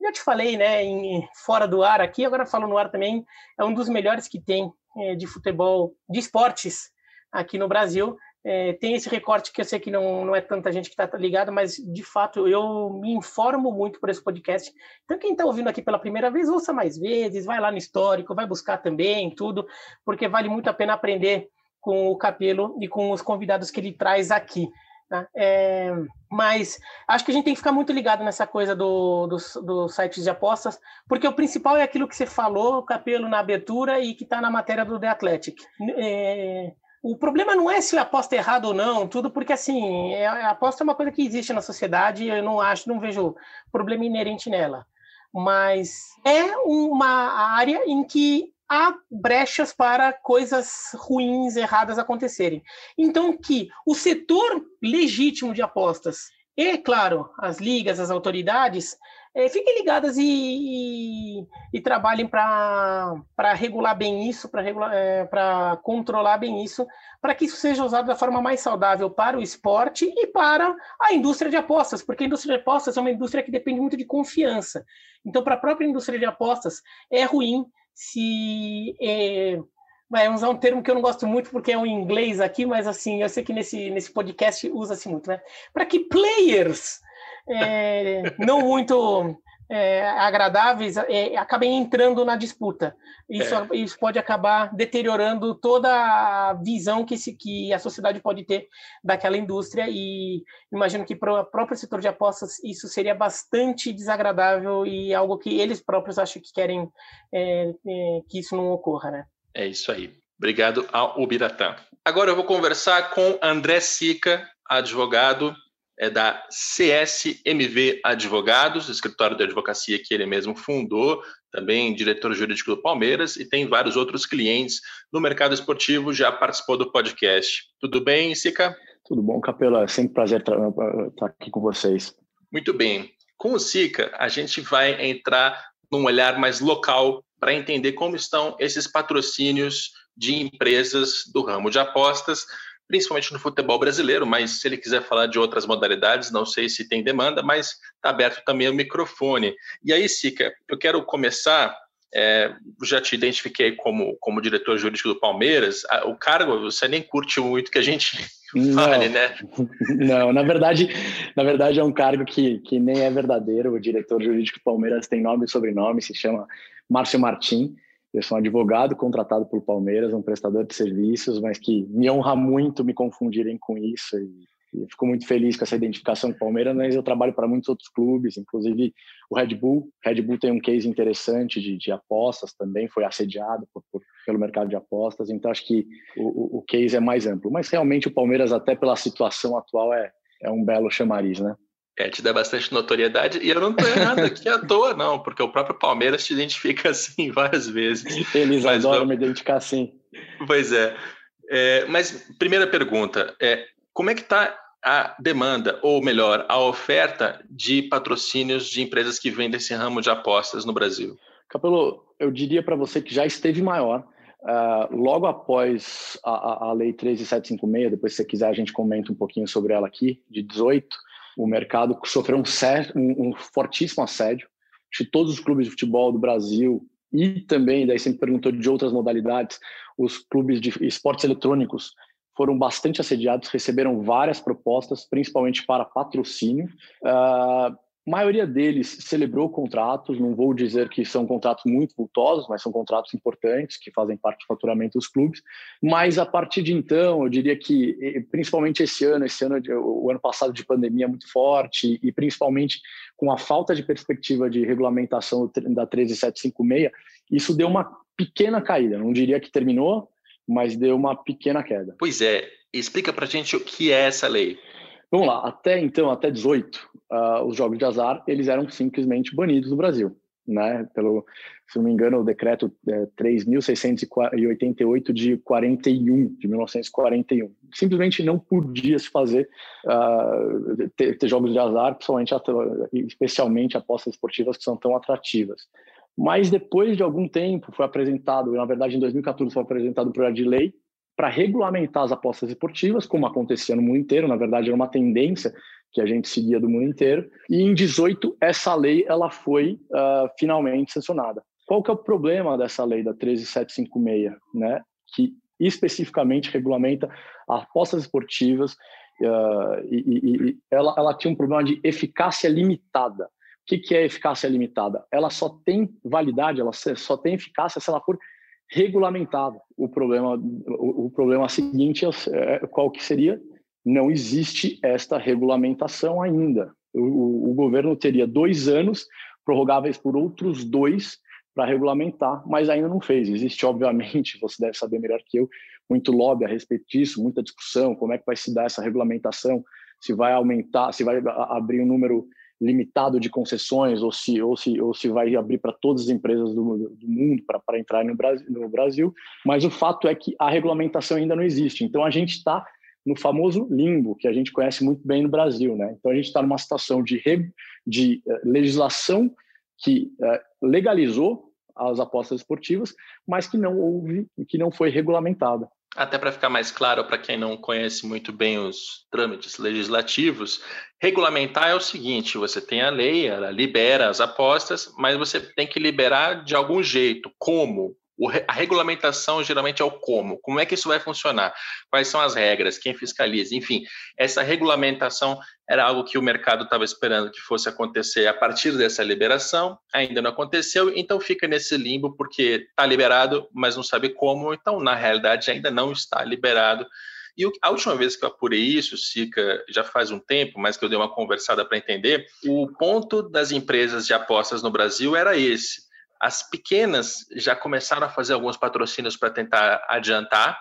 já te falei, né, em, fora do ar aqui, agora falo no ar também, é um dos melhores que tem é, de futebol, de esportes aqui no Brasil. É, tem esse recorte que eu sei que não, não é tanta gente que está ligada, mas de fato eu me informo muito por esse podcast. Então, quem está ouvindo aqui pela primeira vez, ouça mais vezes, vai lá no histórico, vai buscar também tudo, porque vale muito a pena aprender com o Capelo e com os convidados que ele traz aqui. Tá? É, mas acho que a gente tem que ficar muito ligado nessa coisa do, dos do sites de apostas, porque o principal é aquilo que você falou, Capelo, na abertura e que está na matéria do The Athletic. É, o problema não é se a aposta é errada ou não, tudo porque assim, é, a aposta é uma coisa que existe na sociedade, eu não acho, não vejo problema inerente nela. Mas é uma área em que há brechas para coisas ruins, erradas acontecerem. Então, que o setor legítimo de apostas e, claro, as ligas, as autoridades, é, fiquem ligadas e, e, e trabalhem para regular bem isso, para é, controlar bem isso, para que isso seja usado da forma mais saudável para o esporte e para a indústria de apostas, porque a indústria de apostas é uma indústria que depende muito de confiança. Então, para a própria indústria de apostas, é ruim se é, vai usar um termo que eu não gosto muito porque é um inglês aqui, mas assim, eu sei que nesse, nesse podcast usa-se muito, né? Para que players é, não muito é, agradáveis é, acabem entrando na disputa. Isso, é. isso pode acabar deteriorando toda a visão que, se, que a sociedade pode ter daquela indústria e imagino que para o próprio setor de apostas isso seria bastante desagradável e algo que eles próprios acham que querem é, é, que isso não ocorra, né? É isso aí. Obrigado ao Ubiratã. Agora eu vou conversar com André Sica, advogado é da CSMV Advogados, escritório de advocacia que ele mesmo fundou, também diretor jurídico do Palmeiras e tem vários outros clientes no mercado esportivo, já participou do podcast. Tudo bem, Sica? Tudo bom, Capela. É sempre prazer estar aqui com vocês. Muito bem. Com o Sica, a gente vai entrar num olhar mais local para entender como estão esses patrocínios de empresas do ramo de apostas, principalmente no futebol brasileiro, mas se ele quiser falar de outras modalidades, não sei se tem demanda, mas está aberto também o microfone. E aí, Sica, eu quero começar. É, já te identifiquei como, como diretor jurídico do Palmeiras. O cargo você nem curte muito que a gente fale, né? *laughs* Não, na verdade, na verdade é um cargo que, que nem é verdadeiro. O diretor jurídico do Palmeiras tem nome e sobrenome, se chama Márcio Martim. Eu sou um advogado contratado pelo Palmeiras, um prestador de serviços, mas que me honra muito me confundirem com isso. E, e fico muito feliz com essa identificação com o Palmeiras, mas eu trabalho para muitos outros clubes, inclusive o Red Bull. Red Bull tem um case interessante de, de apostas também, foi assediado por, por, pelo mercado de apostas, então acho que o, o case é mais amplo. Mas realmente o Palmeiras, até pela situação atual, é, é um belo chamariz, né? É, te dá bastante notoriedade e eu não estou errado aqui à toa, não, porque o próprio Palmeiras te identifica *laughs* assim várias vezes. Eles mas adoram vamos... me identificar assim. Pois é. é. Mas, primeira pergunta, é, como é que está a demanda, ou melhor, a oferta de patrocínios de empresas que vendem esse ramo de apostas no Brasil? Capelo, eu diria para você que já esteve maior. Uh, logo após a, a Lei 13756, depois se você quiser a gente comenta um pouquinho sobre ela aqui, de 18, o mercado sofreu um, um, um fortíssimo assédio. Que todos os clubes de futebol do Brasil e também, daí sempre perguntou de outras modalidades, os clubes de esportes eletrônicos foram bastante assediados, receberam várias propostas, principalmente para patrocínio. Uh, a maioria deles celebrou contratos, não vou dizer que são contratos muito vultosos, mas são contratos importantes que fazem parte do faturamento dos clubes. Mas a partir de então, eu diria que, principalmente esse ano, esse ano, o ano passado de pandemia muito forte, e principalmente com a falta de perspectiva de regulamentação da 13756, isso deu uma pequena caída. Não diria que terminou, mas deu uma pequena queda. Pois é, explica para gente o que é essa lei. Vamos lá, até então, até 18, uh, os jogos de azar, eles eram simplesmente banidos no Brasil, né? Pelo, se não me engano, o decreto é, 3.688 de 41, de 1941. Simplesmente não podia se fazer, uh, ter, ter, jogos de azar, principalmente, especialmente apostas esportivas que são tão atrativas. Mas depois de algum tempo foi apresentado, na verdade em 2014 foi apresentado o projeto de lei para regulamentar as apostas esportivas, como acontecia no mundo inteiro, na verdade era uma tendência que a gente seguia do mundo inteiro. E em 18 essa lei ela foi uh, finalmente sancionada. Qual que é o problema dessa lei da 13756, né? Que especificamente regulamenta apostas esportivas uh, e, e, e ela, ela tinha um problema de eficácia limitada. O que, que é eficácia limitada? Ela só tem validade, ela só tem eficácia se ela for regulamentada. O problema, o, o problema seguinte é, é, qual que seria? Não existe esta regulamentação ainda. O, o, governo teria dois anos, prorrogáveis por outros dois, para regulamentar, mas ainda não fez. Existe, obviamente, *laughs* você deve saber melhor que eu, muito lobby a respeito disso, muita discussão, como é que vai se dar essa regulamentação, se vai aumentar, se vai abrir um número limitado de concessões ou se, ou se, ou se vai abrir para todas as empresas do, do mundo para entrar no Brasil, no Brasil. Mas o fato é que a regulamentação ainda não existe. Então a gente está no famoso limbo, que a gente conhece muito bem no Brasil. Né? Então a gente está numa situação de, de uh, legislação que uh, legalizou as apostas esportivas, mas que não houve, que não foi regulamentada. Até para ficar mais claro para quem não conhece muito bem os trâmites legislativos, regulamentar é o seguinte: você tem a lei, ela libera as apostas, mas você tem que liberar de algum jeito. Como? A regulamentação geralmente é o como, como é que isso vai funcionar, quais são as regras, quem fiscaliza, enfim, essa regulamentação era algo que o mercado estava esperando que fosse acontecer a partir dessa liberação, ainda não aconteceu, então fica nesse limbo porque está liberado, mas não sabe como, então na realidade ainda não está liberado. E a última vez que eu apurei isso, Sica, já faz um tempo, mas que eu dei uma conversada para entender, o ponto das empresas de apostas no Brasil era esse as pequenas já começaram a fazer alguns patrocínios para tentar adiantar,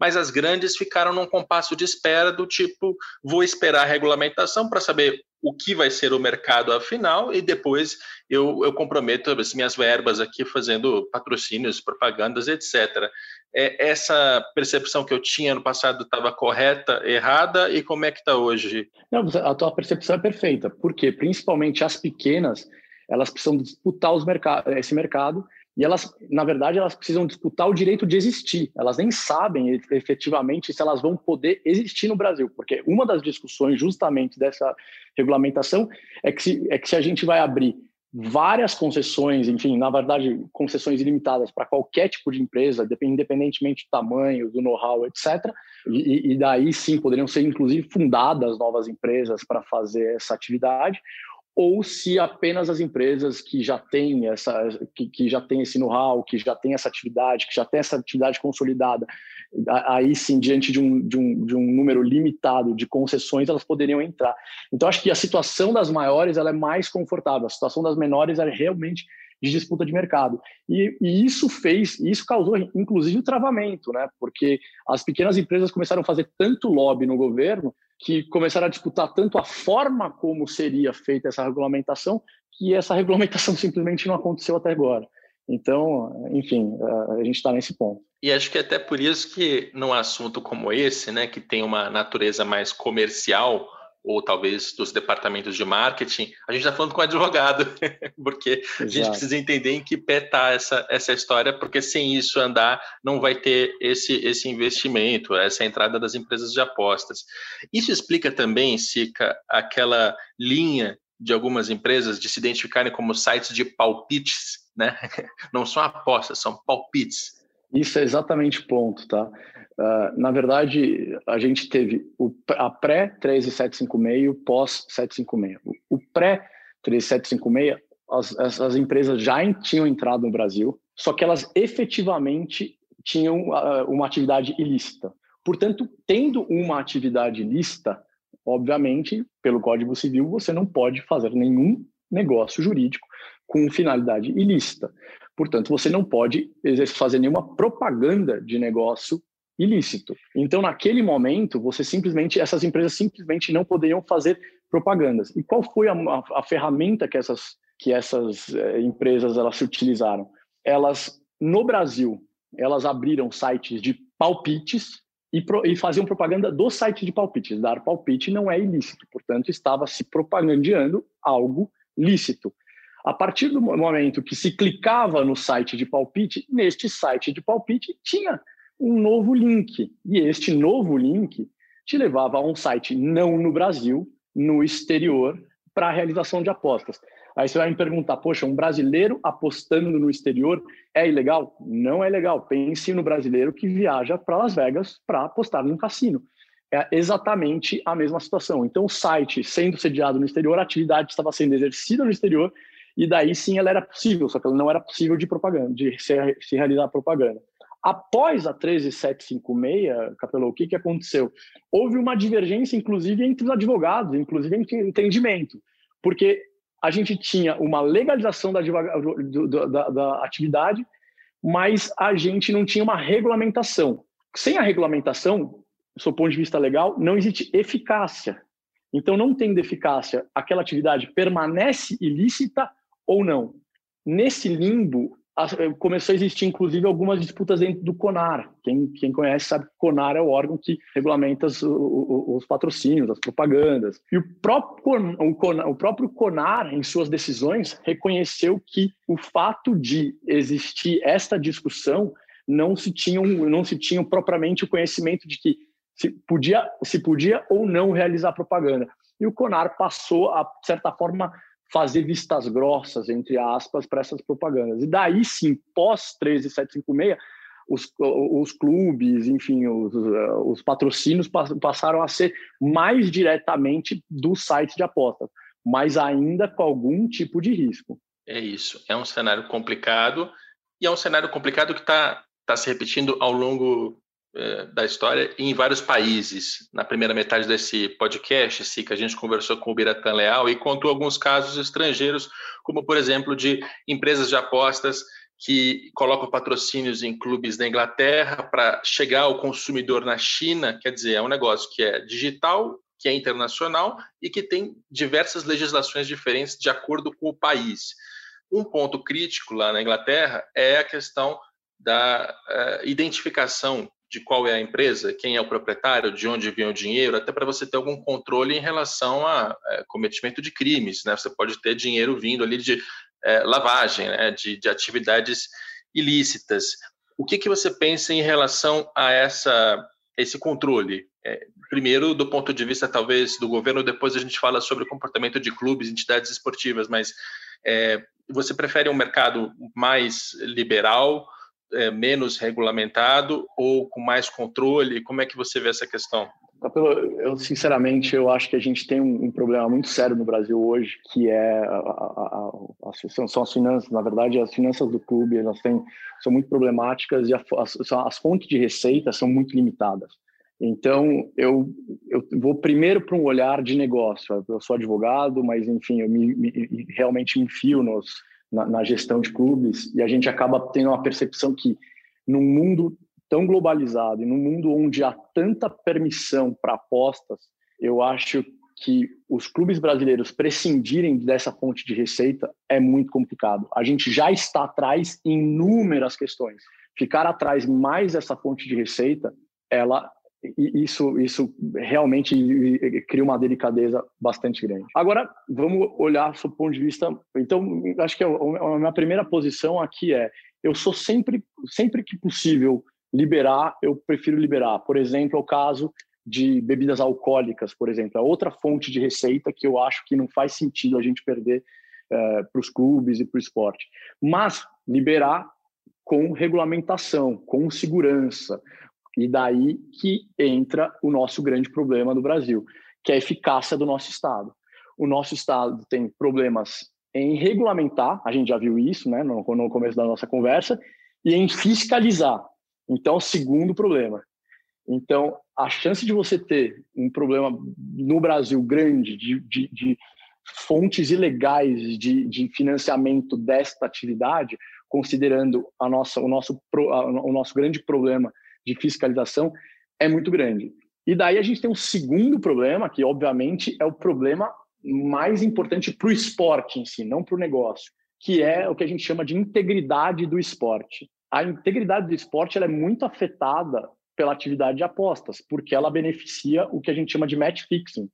mas as grandes ficaram num compasso de espera do tipo, vou esperar a regulamentação para saber o que vai ser o mercado afinal e depois eu, eu comprometo as minhas verbas aqui fazendo patrocínios, propagandas, etc. É, essa percepção que eu tinha no passado estava correta, errada e como é que está hoje? Não, a tua percepção é perfeita, porque principalmente as pequenas elas precisam disputar os esse mercado e elas, na verdade, elas precisam disputar o direito de existir. Elas nem sabem efetivamente se elas vão poder existir no Brasil, porque uma das discussões justamente dessa regulamentação é que se, é que se a gente vai abrir várias concessões, enfim, na verdade, concessões ilimitadas para qualquer tipo de empresa, independentemente do tamanho, do know-how, etc. E, e daí sim poderiam ser, inclusive, fundadas novas empresas para fazer essa atividade, ou se apenas as empresas que já têm essa que, que já têm esse know-how, que já têm essa atividade, que já têm essa atividade consolidada, aí sim, diante de um, de, um, de um número limitado de concessões, elas poderiam entrar. Então, acho que a situação das maiores ela é mais confortável, a situação das menores é realmente de disputa de mercado. E, e, isso fez, isso causou inclusive o travamento, né? Porque as pequenas empresas começaram a fazer tanto lobby no governo que começaram a disputar tanto a forma como seria feita essa regulamentação, que essa regulamentação *laughs* simplesmente não aconteceu até agora. Então, enfim, a gente está nesse ponto. E acho que é até por isso que num assunto como esse, né, que tem uma natureza mais comercial, ou talvez dos departamentos de marketing, a gente está falando com o advogado, *laughs* porque Exato. a gente precisa entender em que pé está essa, essa história, porque sem isso andar, não vai ter esse, esse investimento, essa entrada das empresas de apostas. Isso explica também, Sica, aquela linha de algumas empresas de se identificarem como sites de palpites, né? *laughs* Não são apostas, são palpites. Isso é exatamente o ponto, tá? Uh, na verdade, a gente teve o, a pré-13756 e o pós-756. O, o pré-3756, as, as, empresas já tinham entrado no Brasil, só que elas efetivamente tinham uh, uma atividade ilícita. Portanto, tendo uma atividade ilícita, obviamente, pelo Código Civil, você não pode fazer nenhum negócio jurídico com finalidade ilícita. Portanto, você não pode fazer nenhuma propaganda de negócio ilícito. Então, naquele momento, você simplesmente, essas empresas simplesmente não poderiam fazer propagandas. E qual foi a, a, a ferramenta que essas, que essas eh, empresas elas se utilizaram? Elas, no Brasil, elas abriram sites de palpites e, pro, e faziam propaganda do site de palpites. Dar palpite não é ilícito, portanto, estava se propagandeando algo lícito. A partir do momento que se clicava no site de palpite, neste site de palpite tinha um novo link. E este novo link te levava a um site não no Brasil, no exterior, para a realização de apostas. Aí você vai me perguntar, poxa, um brasileiro apostando no exterior é ilegal? Não é legal. Pense no brasileiro que viaja para Las Vegas para apostar num cassino. É exatamente a mesma situação. Então, o site sendo sediado no exterior, a atividade estava sendo exercida no exterior, e daí sim ela era possível, só que ela não era possível de propaganda, de se, se realizar propaganda. Após a 13756, Capelou, o que, que aconteceu? Houve uma divergência, inclusive, entre os advogados, inclusive entre entendimento, porque a gente tinha uma legalização da, da, da atividade, mas a gente não tinha uma regulamentação. Sem a regulamentação, do seu ponto de vista legal, não existe eficácia. Então, não tendo eficácia, aquela atividade permanece ilícita ou não. Nesse limbo, começou a existir, inclusive, algumas disputas dentro do CONAR. Quem, quem conhece sabe que o CONAR é o órgão que regulamenta os, os patrocínios, as propagandas. E o próprio, o, CONAR, o próprio CONAR, em suas decisões, reconheceu que o fato de existir esta discussão não se tinha, não se tinha propriamente o conhecimento de que se podia, se podia ou não realizar propaganda. E o CONAR passou a, de certa forma, fazer vistas grossas, entre aspas, para essas propagandas. E daí sim, pós 13756, os, os clubes, enfim, os, os patrocínios passaram a ser mais diretamente do site de apostas, mas ainda com algum tipo de risco. É isso. É um cenário complicado e é um cenário complicado que está tá se repetindo ao longo da história em vários países. Na primeira metade desse podcast, a gente conversou com o Biratan Leal e contou alguns casos estrangeiros, como, por exemplo, de empresas de apostas que colocam patrocínios em clubes da Inglaterra para chegar ao consumidor na China, quer dizer, é um negócio que é digital, que é internacional e que tem diversas legislações diferentes de acordo com o país. Um ponto crítico lá na Inglaterra é a questão da uh, identificação de qual é a empresa, quem é o proprietário, de onde vem o dinheiro, até para você ter algum controle em relação a é, cometimento de crimes. Né? Você pode ter dinheiro vindo ali de é, lavagem, né? de, de, atividades ilícitas. O que, que você pensa em relação a essa, esse controle? É, primeiro, do ponto de vista, talvez, do governo, depois a gente fala sobre o comportamento de clubes, entidades esportivas, mas é, você prefere um mercado mais liberal? É, menos regulamentado ou com mais controle? Como é que você vê essa questão? Eu, sinceramente, eu acho que a gente tem um, um problema muito sério no Brasil hoje, que é a, a, a, são as finanças. Na verdade, as finanças do clube elas têm, são muito problemáticas e as, as fontes de receita são muito limitadas. Então, eu, eu vou primeiro para um olhar de negócio. Eu sou advogado, mas, enfim, eu me, me, realmente me enfio nos, na, na, gestão de clubes e a gente acaba tendo uma percepção que num mundo tão globalizado e num mundo onde há tanta permissão para apostas, eu acho que os clubes brasileiros prescindirem dessa fonte de receita é muito complicado. A gente já está atrás em inúmeras questões. Ficar atrás mais dessa fonte de receita, ela isso, isso realmente cria uma delicadeza bastante grande. Agora, vamos olhar do ponto de vista. Então, acho que a minha primeira posição aqui é: eu sou sempre, sempre que possível liberar, eu prefiro liberar. Por exemplo, o caso de bebidas alcoólicas, por exemplo, é outra fonte de receita que eu acho que não faz sentido a gente perder é, para os clubes e para o esporte. Mas liberar com regulamentação, com segurança, e daí que entra o nosso grande problema do Brasil, que é a eficácia do nosso Estado. O nosso Estado tem problemas em regulamentar, a gente já viu isso né, no, no começo da nossa conversa, e em fiscalizar. Então, segundo problema. Então, a chance de você ter um problema no Brasil grande de, de, de fontes ilegais de, de, financiamento desta atividade, considerando a nossa, o, nosso, o nosso grande problema de fiscalização é muito grande. E daí a gente tem um segundo problema, que obviamente é o problema mais importante para o esporte em si, não para o negócio, que é o que a gente chama de integridade do esporte. A integridade do esporte é muito afetada pela atividade de apostas, porque ela beneficia o que a gente chama de match fixing,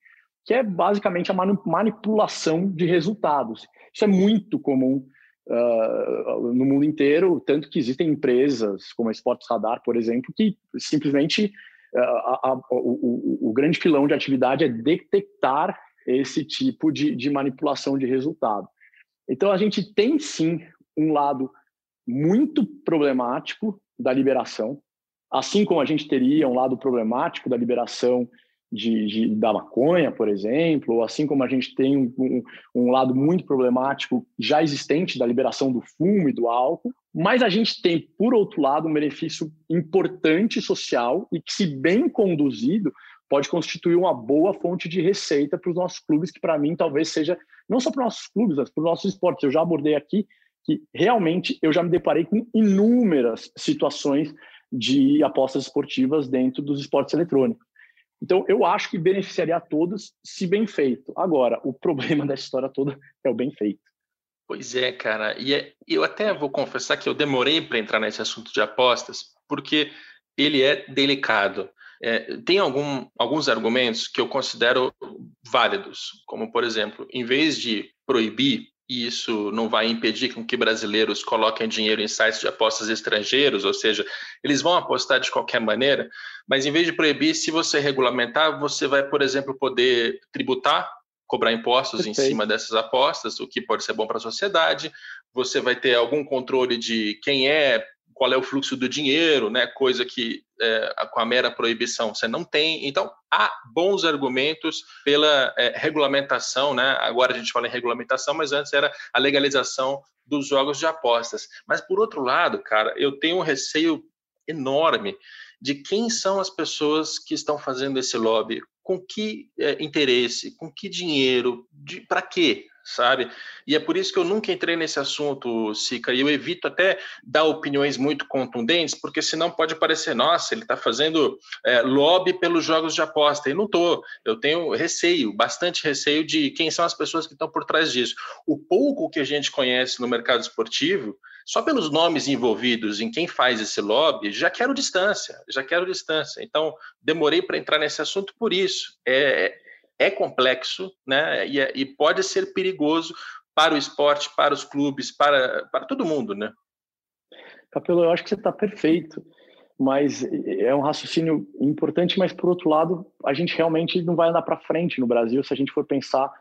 que é basicamente a manipulação de resultados. Isso é muito comum uh, no mundo inteiro, tanto que existem empresas como a Sports Radar, por exemplo, que simplesmente uh, a, a, o, o, grande filão de atividade é detectar esse tipo de, de manipulação de resultado. Então, a gente tem sim um lado muito problemático da liberação, assim como a gente teria um lado problemático da liberação de, de, da maconha, por exemplo, assim como a gente tem um, um, um, lado muito problemático já existente da liberação do fumo e do álcool, mas a gente tem, por outro lado, um benefício importante social e que, se bem conduzido, pode constituir uma boa fonte de receita para os nossos clubes, que para mim talvez seja, não só para os nossos clubes, mas para os nossos esportes. Eu já abordei aqui que realmente eu já me deparei com inúmeras situações de apostas esportivas dentro dos esportes eletrônicos. Então, eu acho que beneficiaria a todos se bem feito. Agora, o *laughs* problema dessa história toda é o bem feito. Pois é, cara. E é, eu até vou confessar que eu demorei para entrar nesse assunto de apostas, porque ele é delicado. É, tem algum, alguns argumentos que eu considero válidos, como, por exemplo, em vez de proibir e isso não vai impedir com que brasileiros coloquem dinheiro em sites de apostas estrangeiros, ou seja, eles vão apostar de qualquer maneira, mas em vez de proibir, se você regulamentar, você vai, por exemplo, poder tributar, cobrar impostos Perfeito. em cima dessas apostas, o que pode ser bom para a sociedade, você vai ter algum controle de quem é qual é o fluxo do dinheiro, né? Coisa que é, com a mera proibição você não tem. Então há bons argumentos pela é, regulamentação, né? Agora a gente fala em regulamentação, mas antes era a legalização dos jogos de apostas. Mas por outro lado, cara, eu tenho um receio enorme de quem são as pessoas que estão fazendo esse lobby, com que é, interesse, com que dinheiro, para quê? Sabe? E é por isso que eu nunca entrei nesse assunto, Sica, e eu evito até dar opiniões muito contundentes, porque senão pode parecer, nossa, ele está fazendo é, lobby pelos jogos de aposta, e não estou. Eu tenho receio, bastante receio de quem são as pessoas que estão por trás disso. O pouco que a gente conhece no mercado esportivo, só pelos nomes envolvidos em quem faz esse lobby, já quero distância, já quero distância. Então, demorei para entrar nesse assunto por isso. É, é complexo, né? E, é, e, pode ser perigoso para o esporte, para os clubes, para, para todo mundo, né? Capelo, eu acho que você está perfeito, mas é um raciocínio importante, mas por outro lado, a gente realmente não vai andar para frente no Brasil se a gente for pensar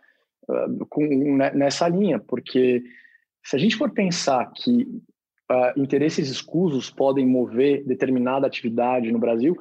uh, com, né, nessa linha, porque se a gente for pensar que uh, interesses escusos podem mover determinada atividade no Brasil,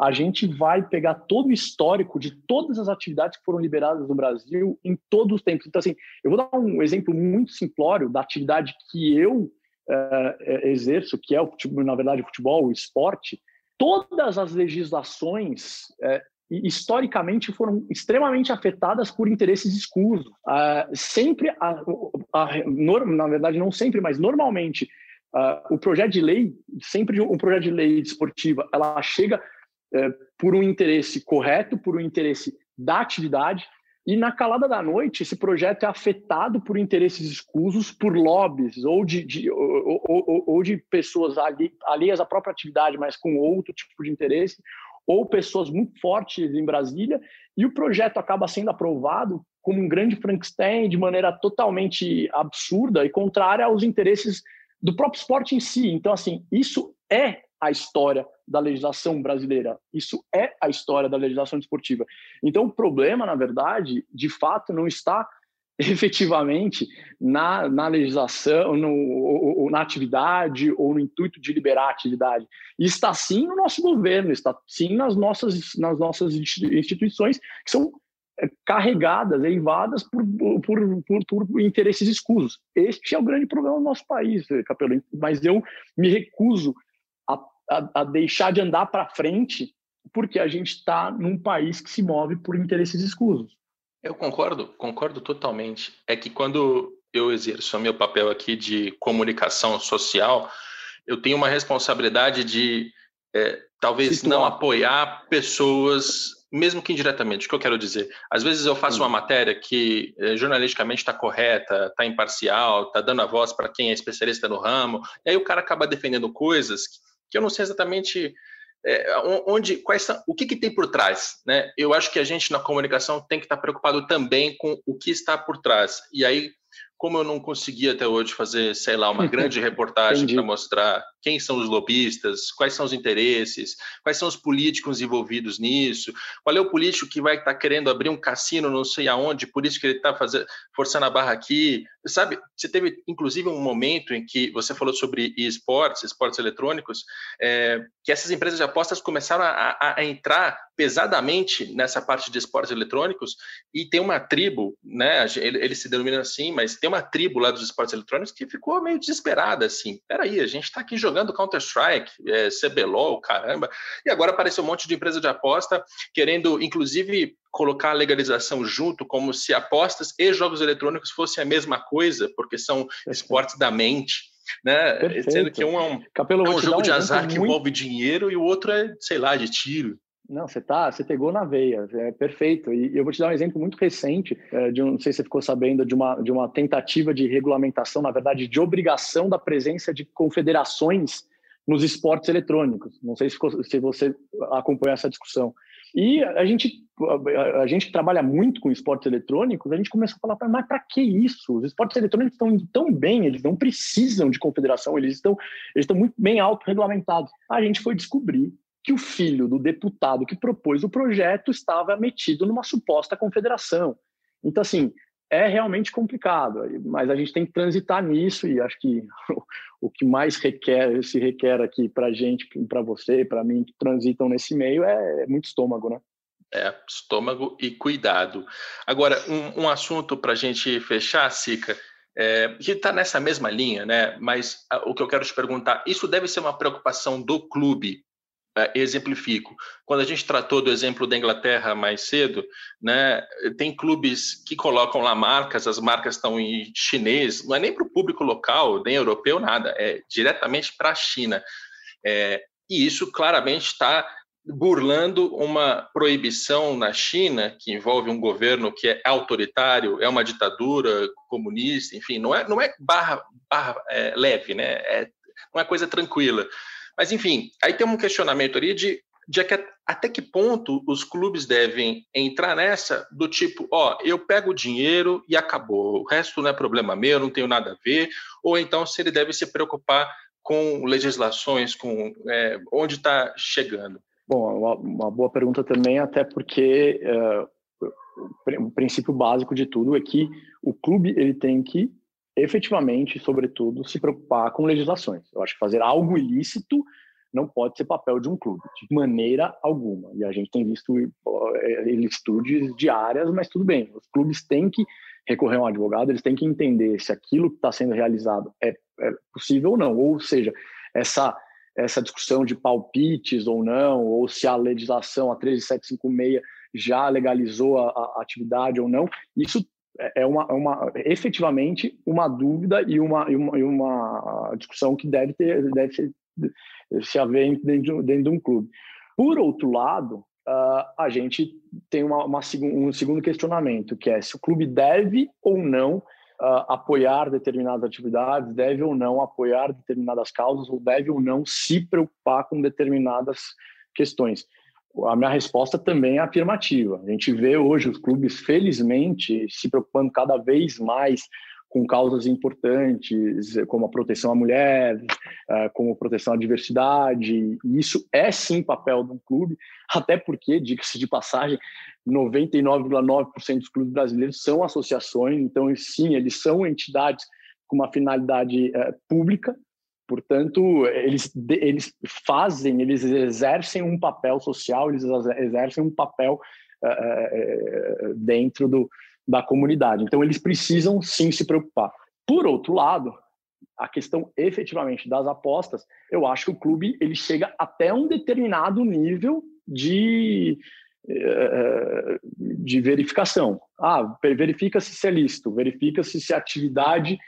a gente vai pegar todo o histórico de todas as atividades que foram liberadas no Brasil em todos os tempos. Então, assim, eu vou dar um exemplo muito simplório da atividade que eu uh, exerço, que é, o na verdade, o futebol, o esporte. Todas as legislações uh, historicamente foram extremamente afetadas por interesses escusos. Uh, sempre, a, a, na verdade, não sempre, mas normalmente, uh, o projeto de lei, sempre um projeto de lei esportiva, ela chega é, por um interesse correto, por um interesse da atividade, e na calada da noite, esse projeto é afetado por interesses escusos, por lobbies ou de, de ou, ou, ou, de pessoas ali, alheias à própria atividade, mas com outro tipo de interesse, ou pessoas muito fortes em Brasília, e o projeto acaba sendo aprovado como um grande Frankenstein de maneira totalmente absurda e contrária aos interesses do próprio esporte em si. Então, assim, isso é a história da legislação brasileira. Isso é a história da legislação desportiva. Então, o problema, na verdade, de fato, não está *laughs* efetivamente na, na legislação, no, ou, ou, na atividade ou no intuito de liberar a atividade. Está sim no nosso governo, está sim nas nossas, nas nossas instituições que são é, carregadas, eivadas por, por, por, por interesses escusos. Este é o grande problema do nosso país, Capelo. Mas eu me recuso a, a deixar de andar para frente porque a gente está num país que se move por interesses escusos. Eu concordo, concordo totalmente. É que quando eu exerço o meu papel aqui de comunicação social, eu tenho uma responsabilidade de é, talvez Situar. não apoiar pessoas, mesmo que indiretamente. O que eu quero dizer? Às vezes eu faço Sim. uma matéria que é, jornalisticamente está correta, está imparcial, está dando a voz para quem é especialista no ramo, e aí o cara acaba defendendo coisas que eu não sei exatamente é, onde, quais são, o que, que tem por trás, né? Eu acho que a gente na comunicação tem que estar preocupado também com o que está por trás. E aí, como eu não consegui até hoje fazer, sei lá, uma *laughs* grande reportagem para mostrar quem são os lobistas, quais são os interesses, quais são os políticos envolvidos nisso, qual é o político que vai estar tá querendo abrir um cassino não sei aonde, por isso que ele está forçando a barra aqui. Sabe, você teve inclusive um momento em que você falou sobre esportes, esportes eletrônicos, é, que essas empresas de apostas começaram a, a, entrar pesadamente nessa parte de esportes eletrônicos e tem uma tribo, né? Ele, ele, se denomina assim, mas tem uma tribo lá dos esportes eletrônicos que ficou meio desesperada assim. Peraí, a gente está aqui jogando Counter Strike, é, CBLOL, caramba, e agora apareceu um monte de empresa de aposta querendo, inclusive, colocar a legalização junto, como se apostas e jogos eletrônicos fossem a mesma coisa, porque são esportes da mente né? Perfeito. Sendo que um é um, Capelo, é um jogo um de azar que muito... envolve dinheiro e o outro é, sei lá, de tiro. Não, você tá, você pegou na veia, é perfeito. E eu vou te dar um exemplo muito recente, é, de um, não sei se você ficou sabendo, de uma, de uma tentativa de regulamentação, na verdade, de obrigação da presença de confederações nos esportes eletrônicos. Não sei se, ficou, se você acompanhou essa discussão. E a gente, a gente trabalha muito com esportes eletrônicos, a gente começou a falar, mas para que isso? Os esportes eletrônicos estão indo tão bem, eles não precisam de confederação, eles estão, eles estão muito bem autorregulamentados. A gente foi descobrir que o filho do deputado que propôs o projeto estava metido numa suposta confederação. Então, assim, é realmente complicado, mas a gente tem que transitar nisso e acho que *laughs* o que mais requer, se requer aqui para a gente, para você, para mim, que transitam nesse meio, é muito estômago, né? É, estômago e cuidado. Agora, um, um assunto para a gente fechar, Sica, é, que está nessa mesma linha, né? Mas a, o que eu quero te perguntar, isso deve ser uma preocupação do clube exemplifico. Quando a gente tratou do exemplo da Inglaterra mais cedo, né, tem clubes que colocam lá marcas, as marcas estão em chinês, não é nem para o público local, nem europeu, nada, é diretamente para a China. É, e isso claramente está burlando uma proibição na China que envolve um governo que é autoritário, é uma ditadura comunista, enfim, não é, não é barra, barra é, leve, né? É, não é coisa tranquila. Mas, enfim, aí tem um questionamento ali de, de até que ponto os clubes devem entrar nessa do tipo, ó, eu pego o dinheiro e acabou, o resto não é problema meu, não tenho nada a ver, ou então se ele deve se preocupar com legislações, com é, onde está chegando. Bom, uma, uma, boa pergunta também, até porque uh, o princípio básico de tudo é que o clube ele tem que efetivamente, sobretudo, se preocupar com legislações. Eu acho que fazer algo ilícito não pode ser papel de um clube, de maneira alguma. E a gente tem visto ilicitudes diárias, mas tudo bem. Os clubes têm que recorrer a um advogado, eles têm que entender se aquilo que está sendo realizado é, é possível ou não. Ou seja, essa essa discussão de palpites ou não, ou se a legislação, a 13756, já legalizou a, a atividade ou não, isso é, é uma, é uma efetivamente uma dúvida e uma, e uma, e uma discussão que deve ter deve ser, se haver dentro, dentro de um clube. Por outro lado, uh, a gente tem uma, uma, um segundo questionamento, que é se o clube deve ou não uh, apoiar determinadas atividades, deve ou não apoiar determinadas causas, ou deve ou não se preocupar com determinadas questões a minha resposta também é afirmativa. A gente vê hoje os clubes, felizmente, se preocupando cada vez mais com causas importantes, como a proteção à mulher, eh, como proteção à diversidade. E isso é sim papel de um clube, até porque, diga-se de passagem, 99,9% dos clubes brasileiros são associações, então, sim, eles são entidades com uma finalidade eh, pública, Portanto, eles, eles fazem, eles exercem um papel social, eles exercem um papel uh, dentro do, da comunidade. Então, eles precisam sim se preocupar. Por outro lado, a questão efetivamente das apostas, eu acho que o clube ele chega até um determinado nível de, de verificação. Ah, verifica-se se é lícito, verifica-se se a atividade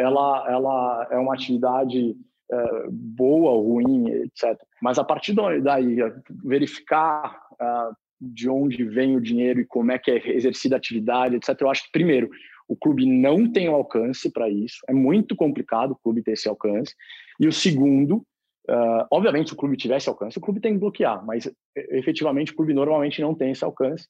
ela, ela é uma atividade é, boa ruim, etc. Mas a partir daí, verificar uh, de onde vem o dinheiro e como é que é exercida a atividade, etc. Eu acho que, primeiro, o clube não tem alcance para isso, é muito complicado o clube ter esse alcance. E o segundo, uh, obviamente, se o clube tivesse alcance, o clube tem que bloquear, mas efetivamente o clube normalmente não tem esse alcance.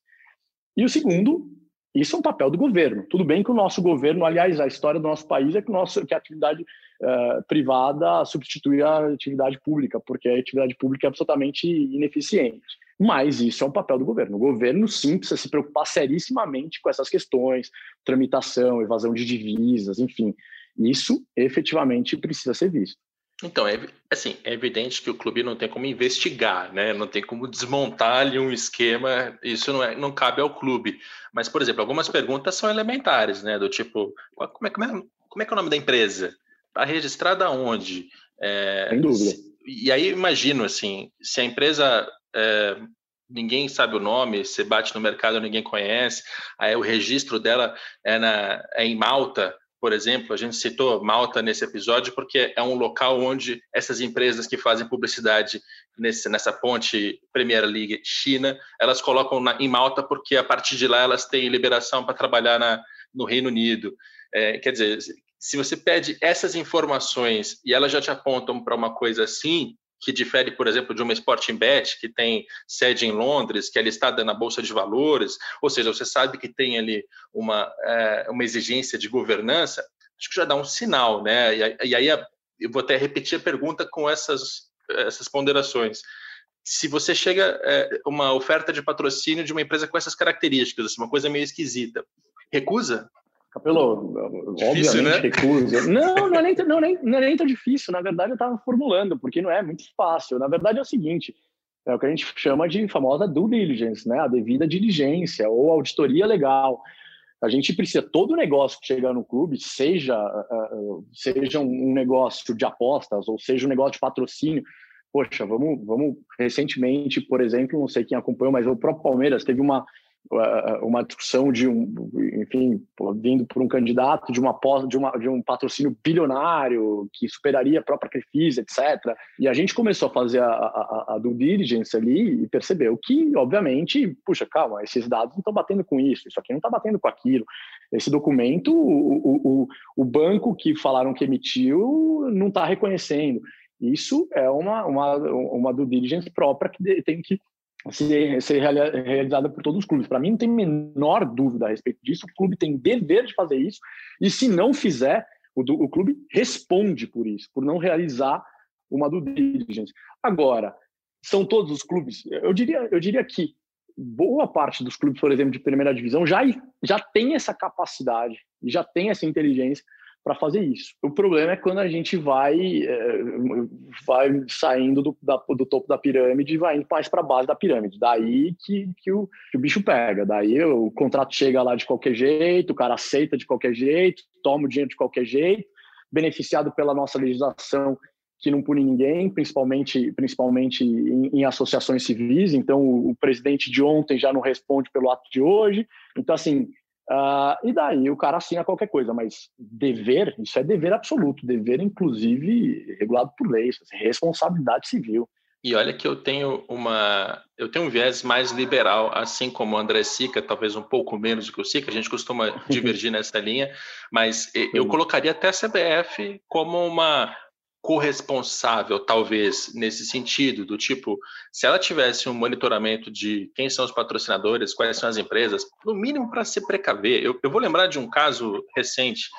E o segundo, isso é um papel do governo. Tudo bem que o nosso governo, aliás, a história do nosso país é que, nosso, que a atividade uh, privada substituir a atividade pública, porque a atividade pública é absolutamente ineficiente. Mas isso é um papel do governo. O governo, sim, precisa se preocupar serissimamente com essas questões, tramitação, evasão de divisas, enfim. Isso efetivamente precisa ser visto. Então, é, assim, é evidente que o clube não tem como investigar, né? Não tem como desmontar ali um esquema, isso não, é, não cabe ao clube. Mas, por exemplo, algumas perguntas são elementares, né? Do tipo, como é, como é, como é que é o nome da empresa? Está registrada onde? É, Sem dúvida. E aí imagino, assim, se a empresa é, ninguém sabe o nome, você bate no mercado, ninguém conhece, aí o registro dela é, na, é em Malta, por exemplo, a gente citou Malta nesse episódio porque é um local onde essas empresas que fazem publicidade nesse, nessa ponte Premier League China, elas colocam na, em Malta porque a partir de lá elas têm liberação para trabalhar na, no Reino Unido. É, quer dizer, se você pede essas informações e elas já te apontam para uma coisa assim, que difere, por exemplo, de uma Sporting Bet, que tem sede em Londres, que é listada na Bolsa de Valores, ou seja, você sabe que tem ali uma, é, uma exigência de governança, acho que já dá um sinal, né? E, e aí eu vou até repetir a pergunta com essas, essas ponderações. Se você chega é, uma oferta de patrocínio de uma empresa com essas características, assim, uma coisa meio esquisita, recusa? Capelo, obviamente né? *laughs* Não, não é, nem, não, nem, não é nem tão difícil. Na verdade, eu estava formulando, porque não é muito fácil. Na verdade, é o seguinte: é o que a gente chama de famosa due diligence, né? A devida diligência ou auditoria legal. A gente precisa, todo negócio que chegar no clube, seja, uh, seja um negócio de apostas ou seja um negócio de patrocínio, poxa, vamos, vamos recentemente, por exemplo, não sei quem acompanhou, mas o próprio Palmeiras teve uma uma discussão de um, enfim, vindo por um candidato de uma de, uma, de um patrocínio bilionário que superaria a própria Crefisa, etc. E a gente começou a fazer a, a, a due diligence ali e percebeu que, obviamente, puxa, calma, esses dados não estão batendo com isso, isso aqui não está batendo com aquilo. Esse documento, o, o, o banco que falaram que emitiu não está reconhecendo. Isso é uma, uma, uma due diligence própria que tem que ser, ser realizada por todos os clubes. Para mim, não tem menor dúvida a respeito disso. O clube tem dever de fazer isso, e se não fizer, o, o clube responde por isso, por não realizar uma due diligence. Agora, são todos os clubes? Eu diria, eu diria que boa parte dos clubes, por exemplo, de primeira divisão, já, já tem essa capacidade, já tem essa inteligência para fazer isso. O problema é quando a gente vai, é, vai saindo do, da, do, topo da pirâmide e vai indo mais para a base da pirâmide. Daí que, que, o, que o bicho pega. Daí o contrato chega lá de qualquer jeito, o cara aceita de qualquer jeito, toma o dinheiro de qualquer jeito, beneficiado pela nossa legislação que não pune ninguém, principalmente, principalmente em, em associações civis. Então, o, o presidente de ontem já não responde pelo ato de hoje. Então, assim, Uh, e daí o cara assina qualquer coisa, mas dever, isso é dever absoluto, dever inclusive regulado por lei, é responsabilidade civil. E olha que eu tenho uma, eu tenho um viés mais liberal, assim como o André Sica, talvez um pouco menos do que o Sica, a gente costuma *laughs* divergir nessa linha, mas eu colocaria até a CBF como uma corresponsável, talvez, nesse sentido, do tipo, se ela tivesse um monitoramento de quem são os patrocinadores, quais são as empresas, no mínimo para se precaver. Eu, eu vou lembrar de um caso recente,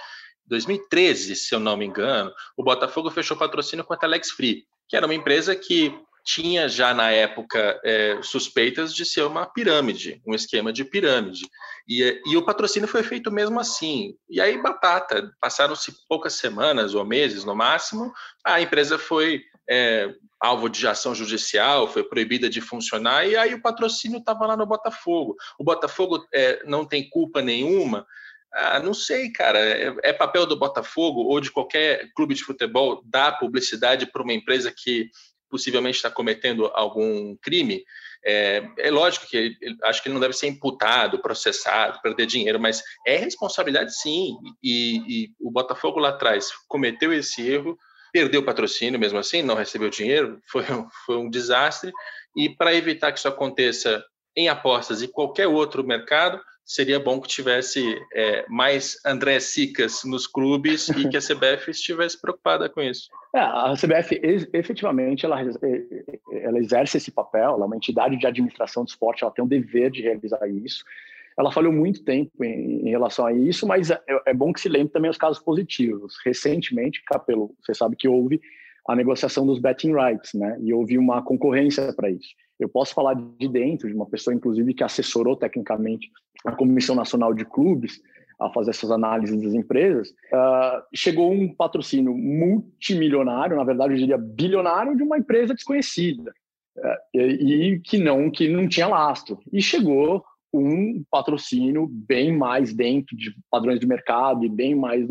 2013, se eu não me engano, o Botafogo fechou patrocínio com a Telex Free, que era uma empresa que tinha já na época é, suspeitas de ser uma pirâmide, um esquema de pirâmide. E, e o patrocínio foi feito mesmo assim. E aí, batata, passaram-se poucas semanas ou meses no máximo, a empresa foi é, alvo de ação judicial, foi proibida de funcionar, e aí o patrocínio estava lá no Botafogo. O Botafogo é, não tem culpa nenhuma. Ah, não sei, cara. É, é papel do Botafogo ou de qualquer clube de futebol dar publicidade para uma empresa que possivelmente está cometendo algum crime, é, é lógico que ele, acho que ele não deve ser imputado, processado, perder dinheiro, mas é responsabilidade sim. E, e o Botafogo lá atrás cometeu esse erro, perdeu o patrocínio mesmo assim, não recebeu dinheiro, foi, foi um desastre. E para evitar que isso aconteça em apostas e qualquer outro mercado, seria bom que tivesse é, mais André Sicas nos clubes e que a *laughs* CBF estivesse preocupada com isso. É, a CBF, efetivamente, ela, ela exerce esse papel, ela é uma entidade de administração do esporte, ela tem um dever de realizar isso. ela falhou muito tempo em, em relação a isso, mas é, é, bom que se lembre também os casos positivos. Recentemente, Capelo, você sabe que houve a negociação dos betting rights, né? E houve uma concorrência para isso. Eu posso falar de dentro, de uma pessoa, inclusive, que assessorou tecnicamente a Comissão Nacional de Clubes a fazer essas análises das empresas. Uh, chegou um patrocínio multimilionário, na verdade, eu diria bilionário, de uma empresa desconhecida. Uh, e, e que não que não tinha lastro. E chegou um patrocínio bem mais dentro de padrões de mercado e bem mais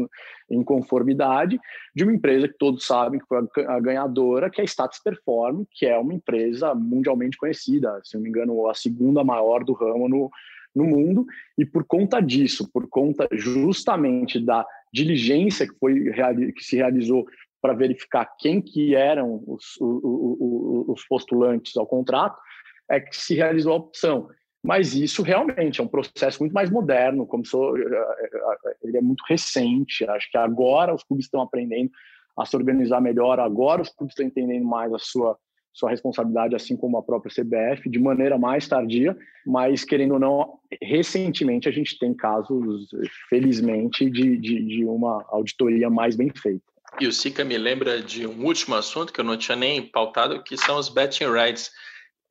em conformidade de uma empresa que todos sabem que foi a ganhadora, que é a Status Perform, que é uma empresa mundialmente conhecida, se não me engano, a segunda maior do ramo no, no mundo. E por conta disso, por conta justamente da diligência que, foi, que se realizou para verificar quem que eram os, os, os postulantes ao contrato, é que se realizou a opção. Mas isso realmente é um processo muito mais moderno, começou, eh, eh, ele é muito recente. Acho que agora os clubes estão aprendendo a se organizar melhor, agora os clubes estão entendendo mais a sua sua responsabilidade, assim como a própria CBF, de maneira mais tardia, mas querendo ou não, recentemente a gente tem casos, felizmente, de, de, de uma auditoria mais bem feita. E o Sica me lembra de um último assunto que eu não tinha nem pautado, que são os betting rights.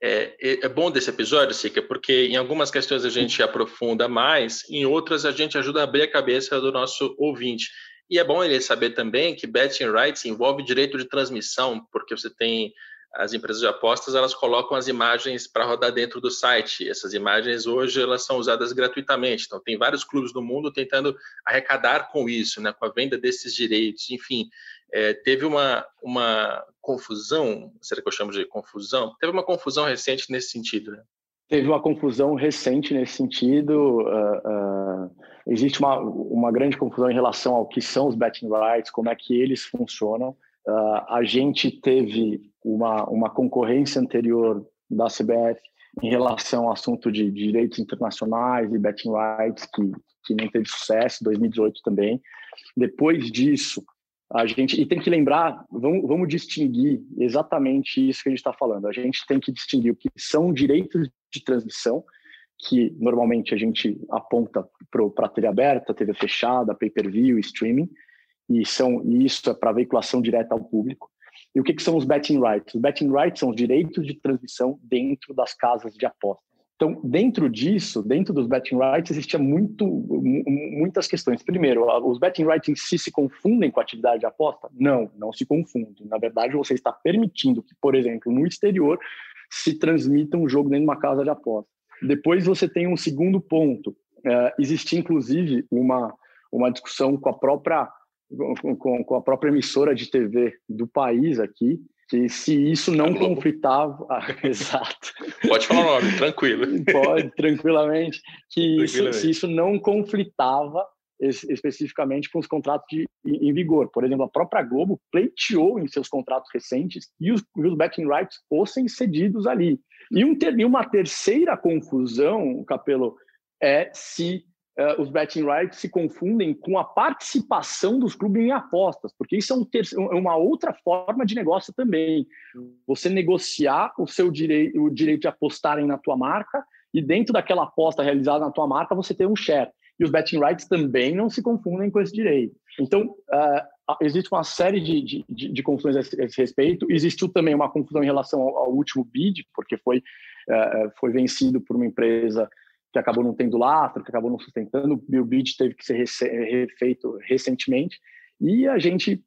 É, é, é, bom desse episódio, Sica, porque em algumas questões a gente aprofunda mais, em outras a gente ajuda a abrir a cabeça do nosso ouvinte. E é bom ele saber também que betting rights envolve direito de transmissão, porque você tem as empresas de apostas elas colocam as imagens para rodar dentro do site. Essas imagens hoje elas são usadas gratuitamente. Então tem vários clubes do mundo tentando arrecadar com isso, né, com a venda desses direitos. Enfim, é, teve uma, uma confusão, será que eu chamo de confusão? Teve uma confusão recente nesse sentido, né? Teve uma confusão recente nesse sentido. Uh, uh, existe uma, uma grande confusão em relação ao que são os betting rights, como é que eles funcionam. Uh, a gente teve uma, uma concorrência anterior da CBF em relação ao assunto de, de direitos internacionais e betting rights, que, que não teve sucesso, 2018 também. Depois disso, a gente e tem que lembrar, vamos, vamos distinguir exatamente isso que a gente está falando. A gente tem que distinguir o que são direitos de transmissão, que normalmente a gente aponta para a TV aberta, TV fechada, pay-per-view, streaming, e são e isso é para veiculação direta ao público. E o que, que são os betting rights? Os betting rights são os direitos de transmissão dentro das casas de apostas. Então, dentro disso, dentro dos betting rights, existia muito, muitas questões. Primeiro, os betting rights em si se confundem com a atividade de aposta? Não, não se confundem. Na verdade, você está permitindo que, por exemplo, no exterior, se transmita um jogo dentro de uma casa de aposta. Depois você tem um segundo ponto. É, existia, inclusive, uma, uma discussão com a própria com, com, a própria emissora de TV do país aqui, que se isso não conflitava. *laughs* Ah, exato. Pode falar o nome, tranquilo. Pode, tranquilamente. Que isso, se isso não conflitava especificamente com os contratos de, em vigor. Por exemplo, a própria Globo pleiteou em seus contratos recentes e os, os betting rights fossem cedidos ali. E, um, e uma terceira confusão, Capelo, é se uh, os betting rights se confundem com a participação dos clubes em apostas, porque isso é um ter é uma outra forma de negócio também. Você negociar o seu direito, o direito de apostarem na tua marca e dentro daquela aposta realizada na tua marca você ter um share. E os betting rights também não se confundem com esse direito. Então, uh, existe uma série de, de, de, de, confusões a esse respeito. Existiu também uma confusão em relação ao, ao último bid, porque foi, uh, foi vencido por uma empresa que acabou não tendo lastro, que acabou não sustentando. O Bill teve que ser refeito recentemente. E a gente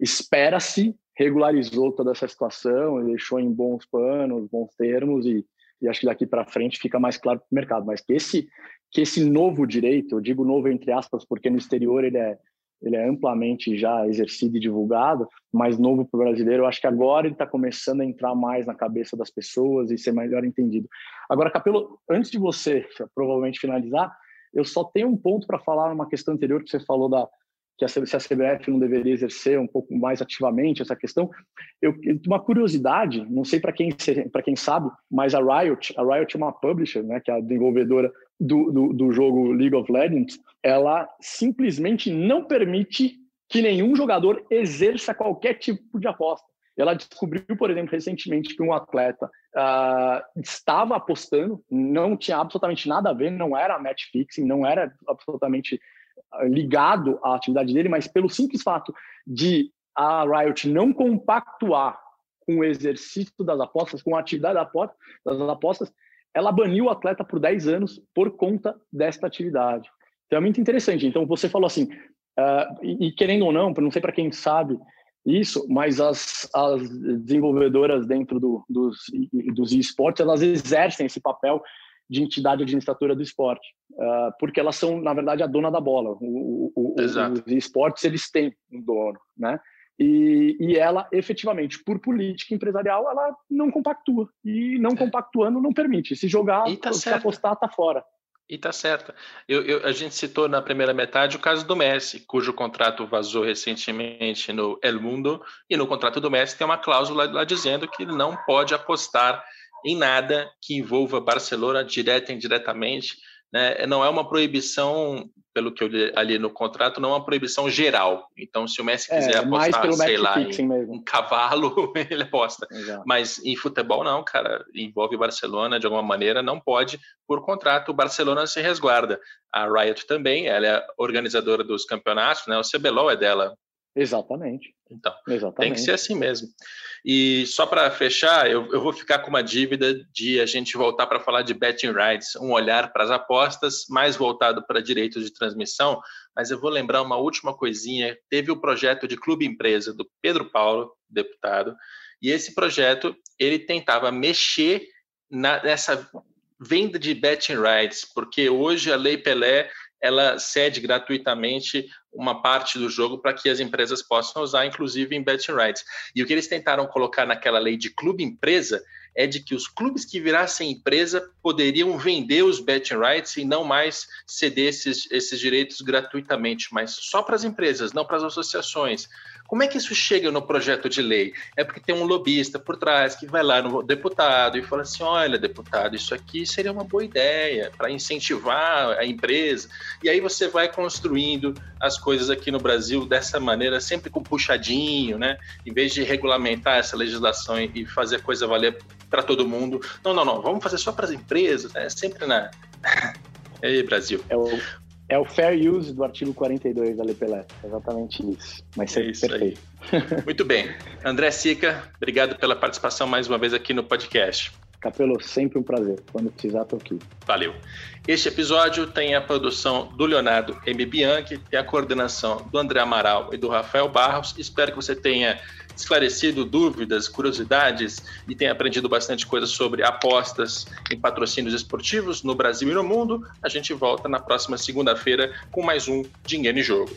espera-se regularizou toda essa situação, deixou em bons panos, bons termos e, e acho que daqui para frente fica mais claro para o mercado. Mas que esse que esse novo direito, eu digo novo entre aspas, porque no exterior ele é ele é amplamente já exercido e divulgado, mas novo para o brasileiro, eu acho que agora ele está começando a entrar mais na cabeça das pessoas e ser melhor entendido. Agora, Capelo, antes de você provavelmente finalizar, eu só tenho um ponto para falar numa questão anterior que você falou da que a, se a CBF não deveria exercer um pouco mais ativamente essa questão. Eu, uma curiosidade, não sei para quem para quem sabe, mas a Riot, a Riot é uma publisher, né, que é a desenvolvedora do, do, do jogo League of Legends, ela simplesmente não permite que nenhum jogador exerça qualquer tipo de aposta. ela descobriu, por exemplo, recentemente que um atleta uh, estava apostando, não tinha absolutamente nada a ver, não era match fixing, não era absolutamente ah, ligado à atividade dele, mas pelo simples fato de a Riot não compactuar com o exercício das apostas, com a atividade das apostas, ela baniu o atleta por 10 anos por conta desta atividade. Então é muito interessante. Então você falou assim, uh, e, e, querendo ou não, não sei para quem sabe isso, mas as, as desenvolvedoras dentro do, dos, dos esportes, elas exercem esse papel de entidade administradora do esporte, uh, porque elas são, na verdade, a dona da bola. O, o, os esportes, eles têm um dono, né? E, e, ela, efetivamente, por política empresarial, ela não compactua. E não é. compactuando não permite. Se jogar, tá se certo. apostar, tá fora. E tá certo. Eu, eu, a gente citou na primeira metade o caso do Messi, cujo contrato vazou recentemente no El Mundo, e no contrato do Messi tem uma cláusula lá dizendo que ele não pode apostar em nada que envolva Barcelona direta e indiretamente né, não é uma proibição, pelo que eu li ali no contrato, não é uma proibição geral. Então, se o Messi é, quiser é, apostar, sei lá, em mesmo. um cavalo, *laughs* ele aposta. Exato. Mas em futebol, não, cara, envolve Barcelona de alguma maneira, não pode, por contrato, o Barcelona se resguarda. A Riot também, ela é organizadora dos campeonatos, né, o CBLOL é dela. Exatamente. Então, Exatamente. tem que ser assim mesmo. E só para fechar, eu, eu, vou ficar com uma dívida de a gente voltar para falar de betting rights, um olhar para as apostas, mais voltado para direitos de transmissão. Mas eu vou lembrar uma última coisinha. Teve o projeto de clube empresa do Pedro Paulo, deputado, e esse projeto ele tentava mexer na, nessa venda de betting rights, porque hoje a Lei Pelé ela cede gratuitamente uma parte do jogo para que as empresas possam usar, inclusive em betting rights. E o que eles tentaram colocar naquela lei de clube empresa é de que os clubes que virassem empresa poderiam vender os betting rights e não mais ceder esses, esses direitos gratuitamente, mas só para as empresas, não para as associações. Como é que isso chega no projeto de lei? É porque tem um lobista por trás que vai lá no deputado e fala assim: olha, deputado, isso aqui seria uma boa ideia para incentivar a empresa. E aí você vai construindo as coisas aqui no Brasil dessa maneira, sempre com puxadinho, né? Em vez de regulamentar essa legislação e fazer a coisa valer para todo mundo. Não, não, não, vamos fazer só para as empresas, né? Sempre na. *laughs* aí, Brasil. É o, é o fair use do artigo 42 da Lei Pelé. Exatamente isso. Mas é isso perfeito. Aí. *laughs* Muito bem. André Sica, obrigado pela participação mais uma vez aqui no podcast. Capelo, sempre um prazer. Quando precisar, estou aqui. Valeu. Este episódio tem a produção do Leonardo M. Bianchi, tem a coordenação do André Amaral e do Rafael Barros. Espero que você tenha esclarecido dúvidas, curiosidades e tenha aprendido bastante coisa sobre apostas em patrocínios esportivos no Brasil e no mundo. A gente volta na próxima segunda-feira com mais um Dinheiro em Jogo.